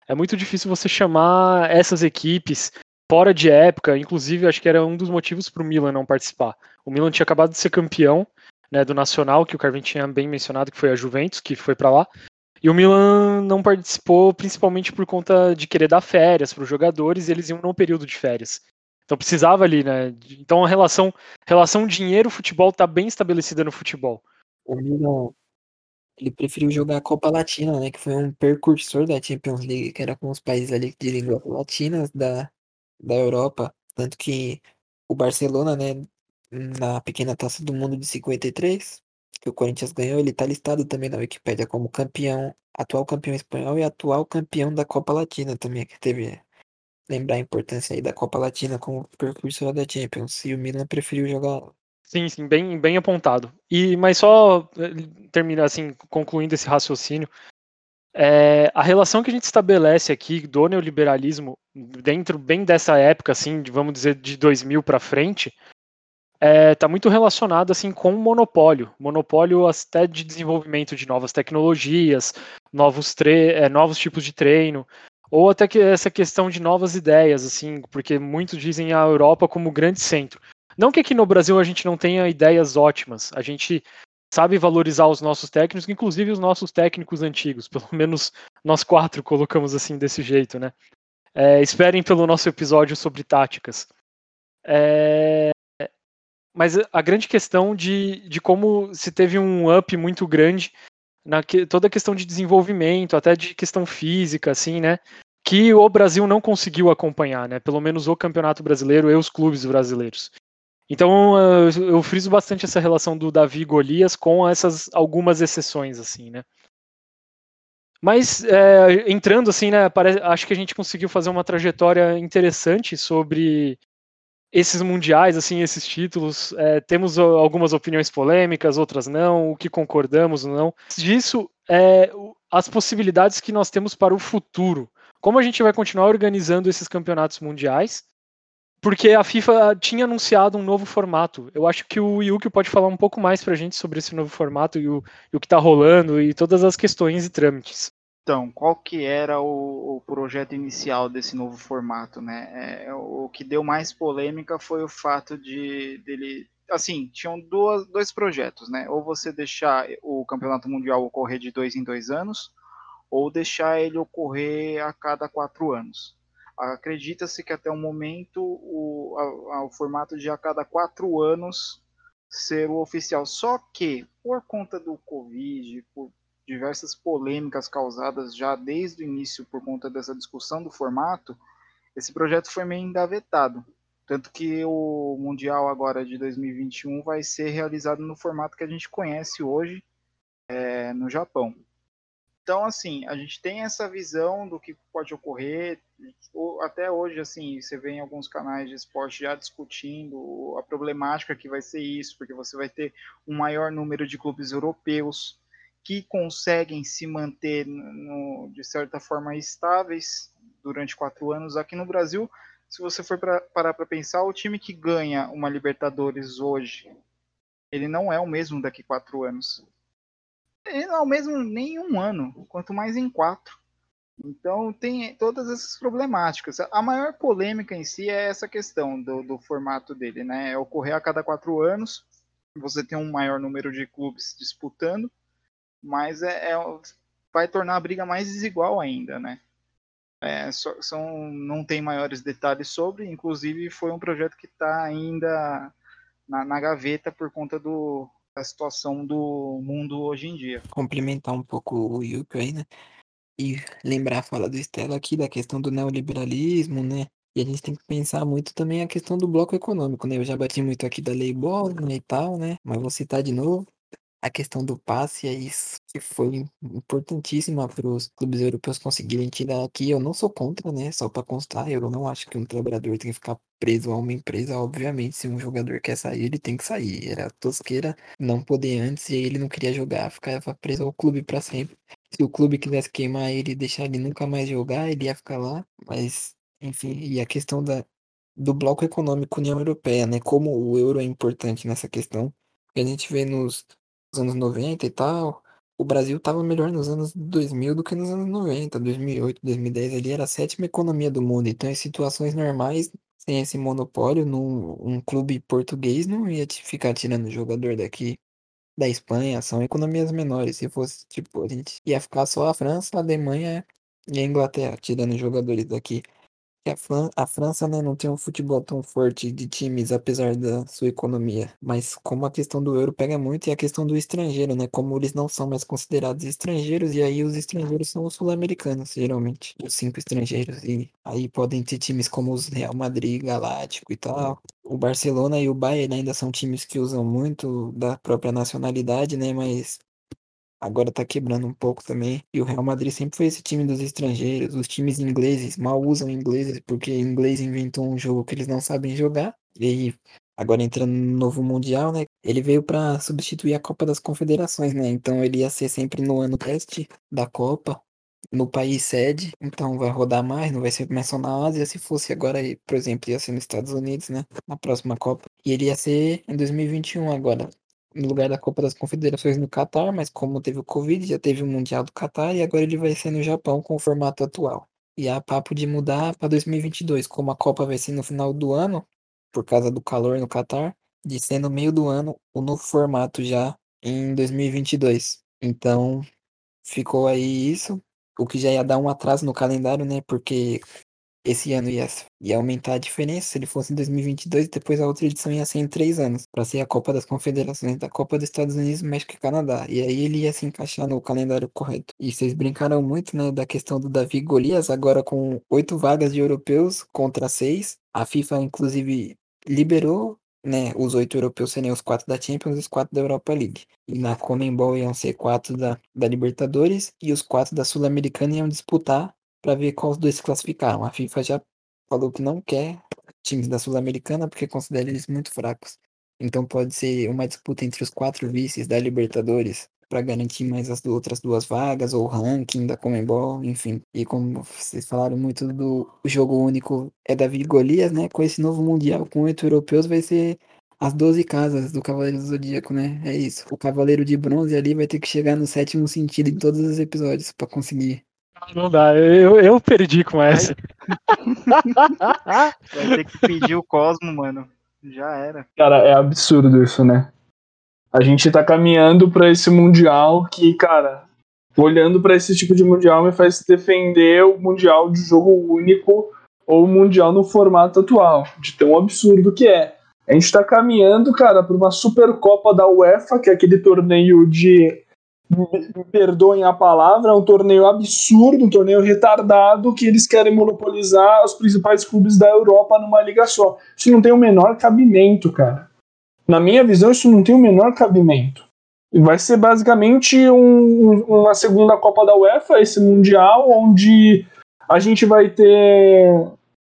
é muito difícil você chamar essas equipes fora de época, inclusive acho que era um dos motivos para o Milan não participar. O Milan tinha acabado de ser campeão né, do Nacional, que o Carvin tinha bem mencionado, que foi a Juventus, que foi para lá. E o Milan não participou principalmente por conta de querer dar férias para os jogadores, e eles iam num período de férias. Então precisava ali, né? Então a relação, relação dinheiro-futebol está bem estabelecida no futebol. O Milan, ele preferiu jogar a Copa Latina, né? Que foi um precursor da Champions League, que era com os países ali de língua latina da, da Europa. Tanto que o Barcelona, né, na pequena taça do mundo de 53, que o Corinthians ganhou, ele está listado também na Wikipédia como campeão, atual campeão espanhol e atual campeão da Copa Latina também, que teve lembrar a importância aí da Copa Latina como percursor da Champions. E o Milan preferiu jogar Sim, sim, bem, bem apontado. E mas só eh, terminar assim, concluindo esse raciocínio, é, a relação que a gente estabelece aqui do neoliberalismo dentro bem dessa época, assim, de, vamos dizer de 2000 para frente, está é, tá muito relacionado assim com o monopólio, monopólio até de desenvolvimento de novas tecnologias, novos, é, novos tipos de treino, ou até que essa questão de novas ideias, assim, porque muitos dizem a Europa como grande centro. Não que aqui no Brasil a gente não tenha ideias ótimas, a gente sabe valorizar os nossos técnicos, inclusive os nossos técnicos antigos, pelo menos nós quatro colocamos assim desse jeito, né? É, esperem pelo nosso episódio sobre táticas. É, mas a grande questão de, de como se teve um up muito grande na que, toda a questão de desenvolvimento, até de questão física, assim, né? Que o Brasil não conseguiu acompanhar, né? Pelo menos o Campeonato Brasileiro e os clubes brasileiros. Então eu friso bastante essa relação do Davi e Golias com essas algumas exceções, assim, né? Mas é, entrando assim, né, parece, acho que a gente conseguiu fazer uma trajetória interessante sobre esses mundiais, assim, esses títulos. É, temos algumas opiniões polêmicas, outras não, o que concordamos ou não. Disso, é, as possibilidades que nós temos para o futuro. Como a gente vai continuar organizando esses campeonatos mundiais porque a FIFA tinha anunciado um novo formato. Eu acho que o Yuki pode falar um pouco mais pra gente sobre esse novo formato e o, e o que tá rolando e todas as questões e trâmites. Então, qual que era o, o projeto inicial desse novo formato, né? É, o que deu mais polêmica foi o fato de dele, assim, tinham duas, dois projetos, né? Ou você deixar o campeonato mundial ocorrer de dois em dois anos, ou deixar ele ocorrer a cada quatro anos. Acredita-se que até o momento o, a, a, o formato de a cada quatro anos ser o oficial. Só que, por conta do Covid, por diversas polêmicas causadas já desde o início por conta dessa discussão do formato, esse projeto foi meio engavetado. Tanto que o Mundial agora de 2021 vai ser realizado no formato que a gente conhece hoje é, no Japão. Então, assim, a gente tem essa visão do que pode ocorrer. Até hoje, assim, você vê em alguns canais de esporte já discutindo a problemática que vai ser isso, porque você vai ter um maior número de clubes europeus que conseguem se manter, no, de certa forma, estáveis durante quatro anos. Aqui no Brasil, se você for pra, parar para pensar, o time que ganha uma Libertadores hoje, ele não é o mesmo daqui quatro anos ele não é o mesmo nem em um ano, quanto mais em quatro. Então tem todas essas problemáticas. A maior polêmica em si é essa questão do, do formato dele, né? É ocorrer a cada quatro anos, você tem um maior número de clubes disputando, mas é, é vai tornar a briga mais desigual ainda, né? É, são, não tem maiores detalhes sobre, inclusive foi um projeto que está ainda na, na, gaveta por conta do, a situação do mundo hoje em dia. Complementar um pouco o Yuki aí, né? E lembrar a fala do Stella aqui da questão do neoliberalismo, né? E a gente tem que pensar muito também a questão do bloco econômico, né? Eu já bati muito aqui da lei Bolton e tal, né? Mas vou citar de novo a questão do passe é isso que foi importantíssima para os clubes europeus conseguirem tirar aqui. Eu não sou contra, né? Só para constar, eu não acho que um trabalhador tem que ficar preso a uma empresa. Obviamente, se um jogador quer sair, ele tem que sair. Era tosqueira não poder antes e ele não queria jogar, ficava preso ao clube para sempre. se o clube quisesse queimar ele e deixar ele nunca mais jogar, ele ia ficar lá. Mas, enfim, e a questão da, do bloco econômico União Europeia, né? Como o euro é importante nessa questão. A gente vê nos anos 90 e tal, o Brasil estava melhor nos anos 2000 do que nos anos 90, 2008, 2010. Ele era a sétima economia do mundo. Então, em situações normais, sem esse monopólio, num, um clube português não ia ficar tirando jogador daqui da Espanha, são economias menores. Se fosse, tipo, a gente ia ficar só a França, a Alemanha e a Inglaterra tirando jogadores daqui a, Fran a França, né, não tem um futebol tão forte de times, apesar da sua economia. Mas como a questão do euro pega muito, e a questão do estrangeiro, né? Como eles não são mais considerados estrangeiros, e aí os estrangeiros são os sul-americanos, geralmente. Os cinco estrangeiros. E aí podem ter times como os Real Madrid, Galáctico e tal. O Barcelona e o Bayern ainda são times que usam muito da própria nacionalidade, né? Mas agora tá quebrando um pouco também. E o Real Madrid sempre foi esse time dos estrangeiros. Os times ingleses mal usam ingleses porque inglês inventou um jogo que eles não sabem jogar. E aí, agora entrando no novo Mundial, né? Ele veio para substituir a Copa das Confederações, né? Então ele ia ser sempre no ano teste da Copa. No país sede, então vai rodar mais, não vai ser mais só na Ásia. Se fosse agora, por exemplo, ia ser nos Estados Unidos, né? Na próxima Copa. E ele ia ser em 2021 agora no lugar da Copa das Confederações no Catar, mas como teve o Covid, já teve o Mundial do Catar e agora ele vai ser no Japão com o formato atual. E há papo de mudar para 2022, como a Copa vai ser no final do ano, por causa do calor no Catar, de ser no meio do ano o novo formato já em 2022. Então, ficou aí isso, o que já ia dar um atraso no calendário, né? Porque esse ano ia, ia aumentar a diferença se ele fosse em 2022 e depois a outra edição ia ser em três anos, para ser a Copa das Confederações da Copa dos Estados Unidos, México e Canadá. E aí ele ia se encaixar no calendário correto. E vocês brincaram muito, né, da questão do Davi Golias, agora com oito vagas de europeus contra seis. A FIFA, inclusive, liberou né, os oito europeus seriam os quatro da Champions e os quatro da Europa League. E na Comembol iam ser quatro da, da Libertadores e os quatro da Sul-Americana iam disputar para ver qual os dois se classificaram. A FIFA já falou que não quer times da Sul-Americana porque considera eles muito fracos. Então pode ser uma disputa entre os quatro vices da Libertadores para garantir mais as outras duas vagas ou ranking da Comembol, enfim. E como vocês falaram muito do jogo único é Davi Golias, né? Com esse novo mundial com oito europeus vai ser as 12 casas do Cavaleiro do Zodíaco, né? É isso. O Cavaleiro de Bronze ali vai ter que chegar no sétimo sentido em todos os episódios para conseguir não dá, eu, eu perdi com essa. Vai ter que pedir o Cosmo, mano. Já era. Cara, é absurdo isso, né? A gente tá caminhando para esse Mundial que, cara, olhando para esse tipo de Mundial me faz defender o Mundial de jogo único ou o Mundial no formato atual, de tão absurdo que é. A gente tá caminhando, cara, para uma Supercopa da UEFA, que é aquele torneio de me perdoem a palavra, é um torneio absurdo, um torneio retardado que eles querem monopolizar os principais clubes da Europa numa liga só. Isso não tem o menor cabimento, cara. Na minha visão, isso não tem o menor cabimento. Vai ser basicamente um, uma segunda Copa da UEFA, esse Mundial, onde a gente vai ter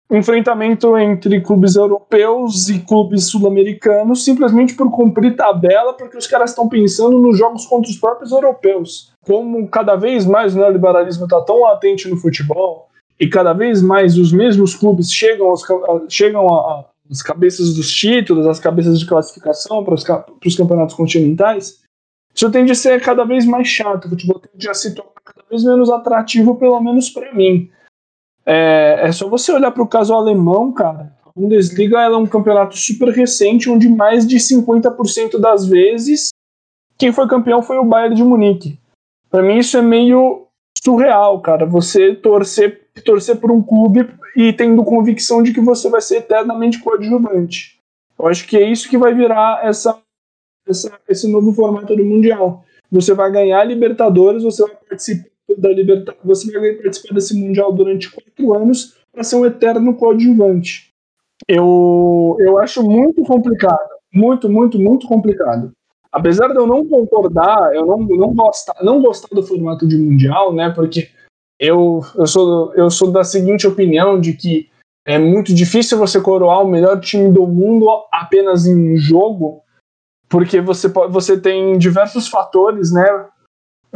enfrentamento entre clubes europeus e clubes sul-americanos simplesmente por cumprir tabela, porque os caras estão pensando nos jogos contra os próprios europeus. Como cada vez mais o neoliberalismo está tão latente no futebol e cada vez mais os mesmos clubes chegam, aos, chegam às cabeças dos títulos, às cabeças de classificação para os, para os campeonatos continentais, isso tende a ser cada vez mais chato. O futebol tende a se tornar cada vez menos atrativo, pelo menos para mim. É, é só você olhar para o caso alemão, cara. A Bundesliga é um campeonato super recente, onde mais de 50% das vezes quem foi campeão foi o Bayern de Munique. Para mim isso é meio surreal, cara. Você torcer, torcer por um clube e tendo convicção de que você vai ser eternamente coadjuvante. Eu acho que é isso que vai virar essa, essa, esse novo formato do Mundial. Você vai ganhar Libertadores, você vai participar da Libertadores, você vai participar desse Mundial durante quatro anos para ser um eterno coadjuvante. Eu, eu acho muito complicado, muito, muito, muito complicado. Apesar de eu não concordar, eu não, não, gostar, não gostar do formato de Mundial, né, porque eu, eu, sou, eu sou da seguinte opinião de que é muito difícil você coroar o melhor time do mundo apenas em um jogo, porque você, você tem diversos fatores, né,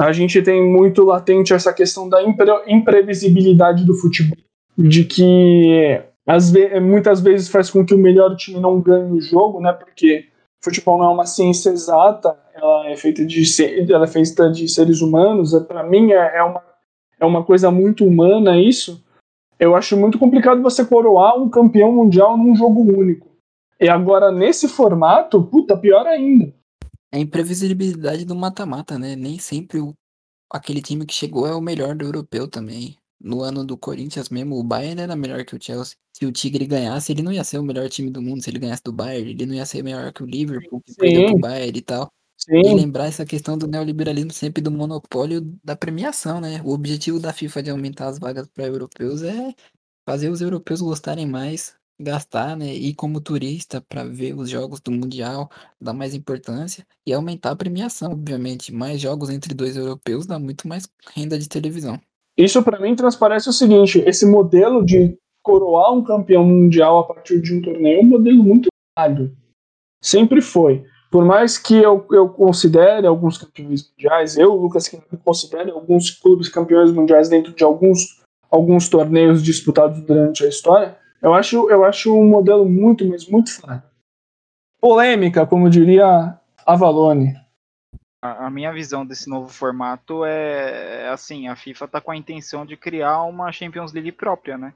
A gente tem muito latente essa questão da impre imprevisibilidade do futebol, de que ve muitas vezes faz com que o melhor time não ganhe o jogo, né? Porque futebol não é uma ciência exata, ela é feita de, ela é feita de seres humanos. Para mim é, é, uma, é uma coisa muito humana isso. Eu acho muito complicado você coroar um campeão mundial num jogo único. E agora, nesse formato, puta, pior ainda. É a imprevisibilidade do mata-mata, né? Nem sempre o, aquele time que chegou é o melhor do europeu também. No ano do Corinthians mesmo, o Bayern era melhor que o Chelsea. Se o Tigre ganhasse, ele não ia ser o melhor time do mundo. Se ele ganhasse do Bayern, ele não ia ser melhor que o Liverpool, que Sim. perdeu pro Bayern e tal. Sim. E lembrar essa questão do neoliberalismo sempre do monopólio da premiação, né? O objetivo da FIFA de aumentar as vagas para europeus é fazer os europeus gostarem mais gastar, né, ir como turista para ver os jogos do Mundial, dar mais importância e aumentar a premiação, obviamente. Mais jogos entre dois europeus dá muito mais renda de televisão. Isso para mim transparece o seguinte: esse modelo de coroar um campeão mundial a partir de um torneio é um modelo muito válido. Sempre foi. Por mais que eu, eu considere alguns campeões mundiais, eu, Lucas, que considere alguns clubes campeões mundiais dentro de alguns, alguns torneios disputados durante a história, eu acho, eu acho um modelo muito, mas muito fraco. Polêmica, como diria Avalone. A, a minha visão desse novo formato é, é assim, a FIFA está com a intenção de criar uma Champions League própria, né?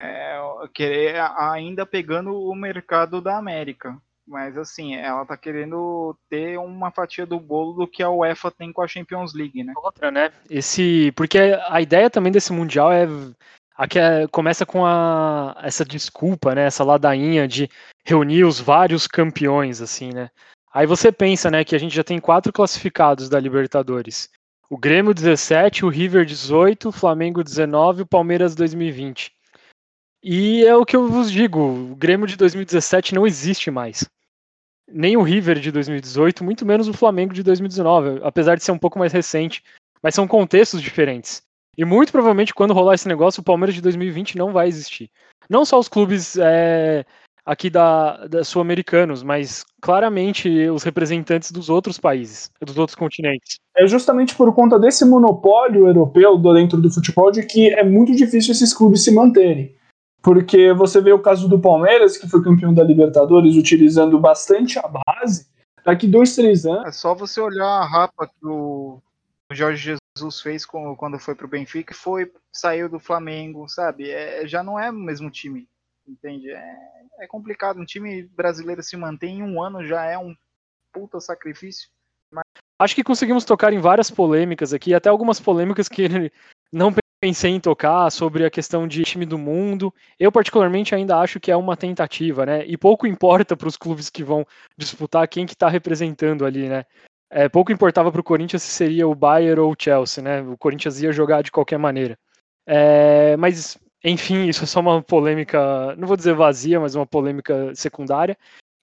É, querer ainda pegando o mercado da América. Mas assim, ela tá querendo ter uma fatia do bolo do que a UEFA tem com a Champions League, né? Outra, né? Esse, porque a ideia também desse mundial é Aqui é, começa com a, essa desculpa, né? Essa ladainha de reunir os vários campeões, assim, né? Aí você pensa, né, que a gente já tem quatro classificados da Libertadores. O Grêmio 17, o River 18, o Flamengo 19 e o Palmeiras 2020. E é o que eu vos digo, o Grêmio de 2017 não existe mais. Nem o River de 2018, muito menos o Flamengo de 2019, apesar de ser um pouco mais recente. Mas são contextos diferentes. E muito provavelmente, quando rolar esse negócio, o Palmeiras de 2020 não vai existir. Não só os clubes é, aqui da, da sul-americanos, mas claramente os representantes dos outros países, dos outros continentes. É justamente por conta desse monopólio europeu dentro do futebol de que é muito difícil esses clubes se manterem. Porque você vê o caso do Palmeiras, que foi campeão da Libertadores, utilizando bastante a base. Daqui dois, três anos. É só você olhar a rapa que o Jorge Jesus fez quando foi pro Benfica, foi, saiu do Flamengo, sabe? É, já não é o mesmo time, entende? É, é complicado. Um time brasileiro se manter em um ano já é um puta sacrifício. Mas... Acho que conseguimos tocar em várias polêmicas aqui, até algumas polêmicas que não pensei em tocar sobre a questão de time do mundo. Eu, particularmente, ainda acho que é uma tentativa, né? E pouco importa para os clubes que vão disputar quem que está representando ali, né? É, pouco importava para o Corinthians se seria o Bayern ou o Chelsea, né? O Corinthians ia jogar de qualquer maneira. É, mas, enfim, isso é só uma polêmica, não vou dizer vazia, mas uma polêmica secundária.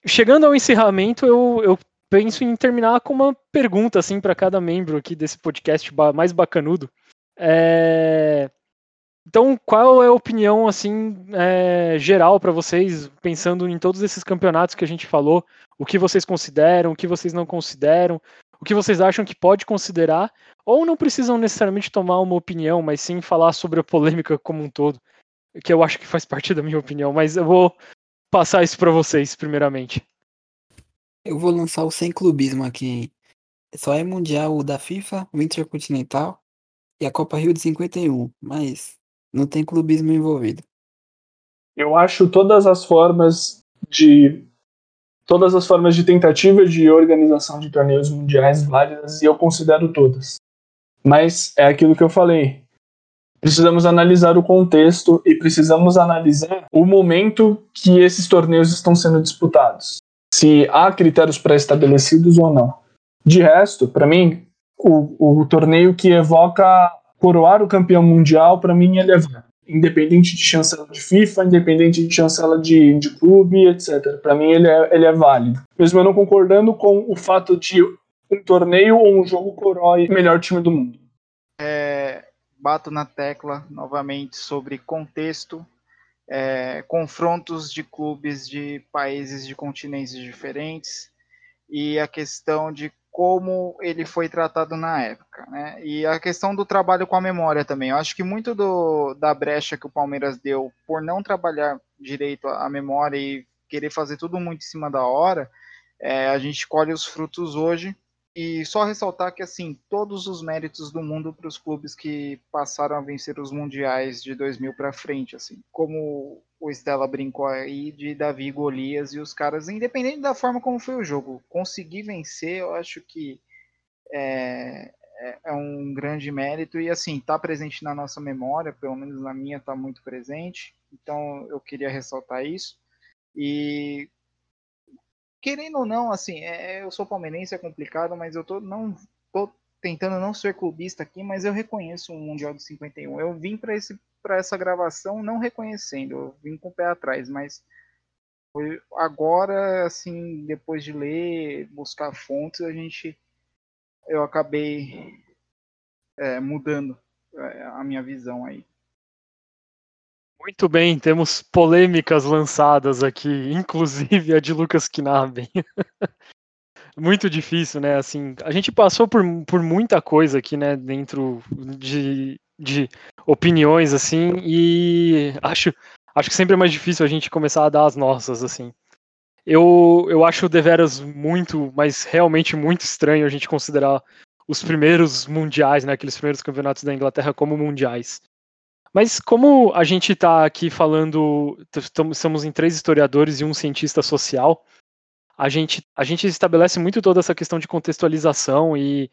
Chegando ao encerramento, eu, eu penso em terminar com uma pergunta assim para cada membro aqui desse podcast mais bacanudo. É... Então, qual é a opinião assim é, geral para vocês, pensando em todos esses campeonatos que a gente falou? O que vocês consideram, o que vocês não consideram, o que vocês acham que pode considerar, ou não precisam necessariamente tomar uma opinião, mas sim falar sobre a polêmica como um todo, que eu acho que faz parte da minha opinião. Mas eu vou passar isso para vocês, primeiramente. Eu vou lançar o sem clubismo aqui. Só é mundial o da FIFA, o Intercontinental e a Copa Rio de 51, mas não tem clubismo envolvido. Eu acho todas as formas de todas as formas de tentativa de organização de torneios mundiais válidas e eu considero todas. Mas é aquilo que eu falei. Precisamos analisar o contexto e precisamos analisar o momento que esses torneios estão sendo disputados. Se há critérios pré-estabelecidos ou não. De resto, para mim, o, o torneio que evoca coroar o campeão mundial, para mim, ele é independente de chancela de FIFA, independente de chancela de, de clube, etc. Para mim, ele é, ele é válido. Mesmo eu não concordando com o fato de um torneio ou um jogo coroe o melhor time do mundo. É, bato na tecla novamente sobre contexto, é, confrontos de clubes de países de continentes diferentes e a questão de como ele foi tratado na época, né? E a questão do trabalho com a memória também. Eu acho que muito do, da brecha que o Palmeiras deu por não trabalhar direito a, a memória e querer fazer tudo muito em cima da hora, é, a gente colhe os frutos hoje. E só ressaltar que assim todos os méritos do mundo para os clubes que passaram a vencer os mundiais de 2000 para frente, assim, como o Stella brincou aí de Davi Golias e os caras, independente da forma como foi o jogo, conseguir vencer, eu acho que é, é, é um grande mérito e assim, tá presente na nossa memória, pelo menos na minha tá muito presente, então eu queria ressaltar isso. E querendo ou não, assim, é, eu sou palmeirense, é complicado, mas eu tô não tô tentando não ser clubista aqui, mas eu reconheço o Mundial de 51. Eu vim para esse para essa gravação não reconhecendo, eu vim com o pé atrás, mas agora, assim, depois de ler, buscar fontes, a gente, eu acabei é, mudando é, a minha visão aí. Muito bem, temos polêmicas lançadas aqui, inclusive a de Lucas Knaben. Muito difícil, né? Assim, a gente passou por, por muita coisa aqui, né, dentro de, de opiniões, assim, e acho, acho que sempre é mais difícil a gente começar a dar as nossas, assim. Eu, eu acho deveras muito, mas realmente muito estranho a gente considerar os primeiros mundiais, né, aqueles primeiros campeonatos da Inglaterra como mundiais. Mas como a gente está aqui falando, estamos em três historiadores e um cientista social, a gente, a gente estabelece muito toda essa questão de contextualização e,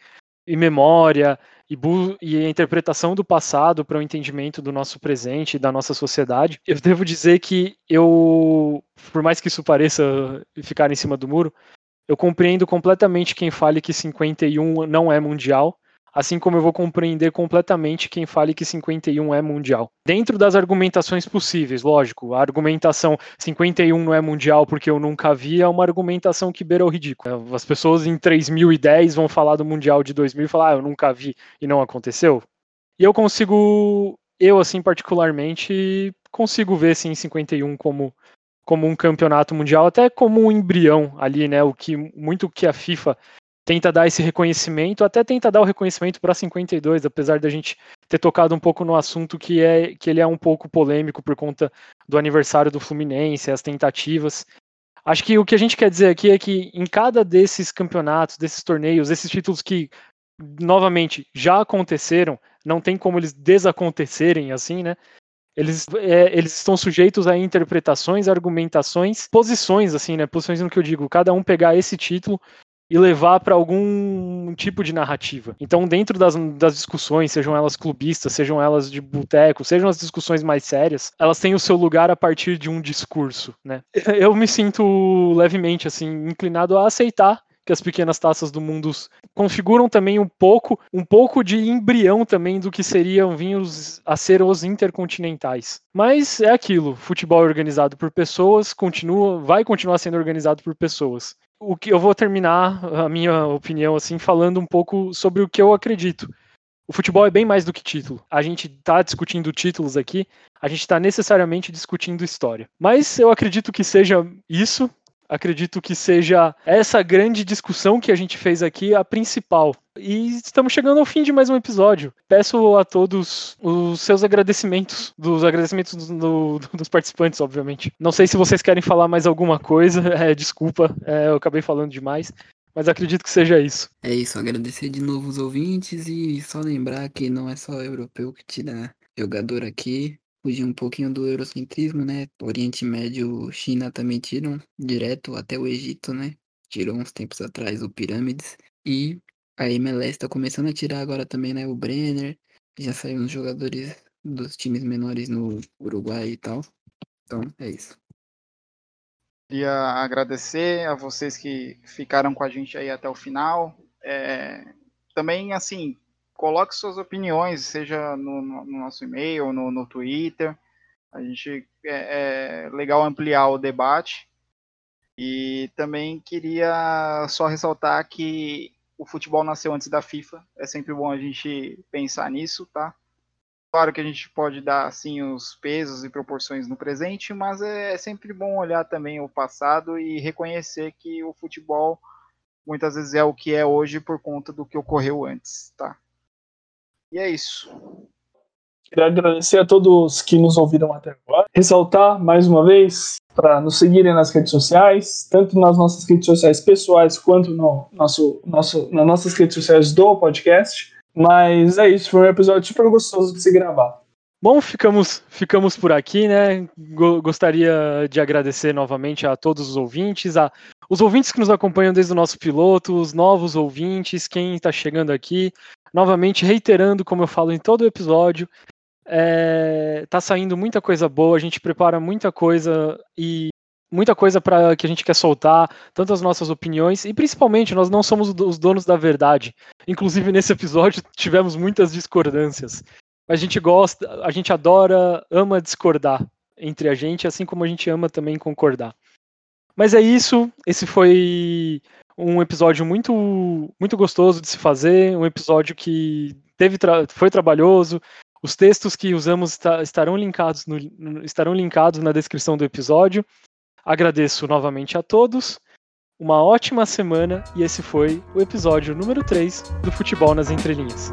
e memória e, e a interpretação do passado para o entendimento do nosso presente e da nossa sociedade. Eu devo dizer que eu, por mais que isso pareça ficar em cima do muro, eu compreendo completamente quem fale que 51 não é mundial assim como eu vou compreender completamente quem fale que 51 é mundial. Dentro das argumentações possíveis, lógico, a argumentação 51 não é mundial porque eu nunca vi é uma argumentação que beira o ridículo. As pessoas em 3010 vão falar do mundial de 2000 e falar, ah, eu nunca vi e não aconteceu. E eu consigo, eu assim particularmente, consigo ver sim 51 como como um campeonato mundial, até como um embrião ali, né? O que muito que a FIFA tenta dar esse reconhecimento, até tenta dar o reconhecimento para 52, apesar da gente ter tocado um pouco no assunto que é que ele é um pouco polêmico por conta do aniversário do Fluminense, as tentativas. Acho que o que a gente quer dizer aqui é que em cada desses campeonatos, desses torneios, esses títulos que novamente já aconteceram, não tem como eles desacontecerem assim, né? Eles, é, eles estão sujeitos a interpretações, argumentações, posições, assim, né? Posições no que eu digo. Cada um pegar esse título e levar para algum tipo de narrativa. Então, dentro das, das discussões, sejam elas clubistas, sejam elas de boteco, sejam as discussões mais sérias, elas têm o seu lugar a partir de um discurso, né? Eu me sinto levemente assim inclinado a aceitar que as pequenas taças do mundo configuram também um pouco, um pouco de embrião também do que seriam vinhos a ser os intercontinentais. Mas é aquilo, futebol é organizado por pessoas, continua, vai continuar sendo organizado por pessoas o que eu vou terminar a minha opinião assim falando um pouco sobre o que eu acredito. O futebol é bem mais do que título. A gente está discutindo títulos aqui, a gente está necessariamente discutindo história. Mas eu acredito que seja isso acredito que seja essa grande discussão que a gente fez aqui a principal. E estamos chegando ao fim de mais um episódio. Peço a todos os seus agradecimentos, dos agradecimentos do, do, dos participantes, obviamente. Não sei se vocês querem falar mais alguma coisa, é, desculpa, é, eu acabei falando demais. Mas acredito que seja isso. É isso, agradecer de novo os ouvintes e só lembrar que não é só europeu que tira jogador aqui fugir um pouquinho do eurocentrismo, né? Oriente Médio, China também tiram direto até o Egito, né? Tirou uns tempos atrás o Pirâmides. E a MLS está começando a tirar agora também, né? O Brenner. Já saiu uns jogadores dos times menores no Uruguai e tal. Então, é isso. Queria agradecer a vocês que ficaram com a gente aí até o final. É, também, assim, coloque suas opiniões, seja no, no nosso e-mail, no, no Twitter. A gente é, é legal ampliar o debate. E também queria só ressaltar que o futebol nasceu antes da FIFA. É sempre bom a gente pensar nisso, tá? Claro que a gente pode dar assim os pesos e proporções no presente, mas é sempre bom olhar também o passado e reconhecer que o futebol muitas vezes é o que é hoje por conta do que ocorreu antes, tá? E é isso. Queria agradecer a todos que nos ouviram até agora. Ressaltar mais uma vez para nos seguirem nas redes sociais, tanto nas nossas redes sociais pessoais quanto no nosso, nosso, nas nossas redes sociais do podcast. Mas é isso, foi um episódio super gostoso de se gravar. Bom, ficamos, ficamos por aqui, né? Gostaria de agradecer novamente a todos os ouvintes, a os ouvintes que nos acompanham desde o nosso piloto, os novos ouvintes, quem está chegando aqui. Novamente, reiterando, como eu falo em todo episódio, é, tá saindo muita coisa boa, a gente prepara muita coisa e muita coisa para que a gente quer soltar, tanto as nossas opiniões e principalmente nós não somos os donos da verdade. Inclusive nesse episódio tivemos muitas discordâncias. A gente gosta, a gente adora, ama discordar entre a gente, assim como a gente ama também concordar. Mas é isso, esse foi um episódio muito muito gostoso de se fazer, um episódio que teve tra foi trabalhoso. Os textos que usamos estarão linkados no, estarão linkados na descrição do episódio. Agradeço novamente a todos. Uma ótima semana e esse foi o episódio número 3 do Futebol nas Entrelinhas.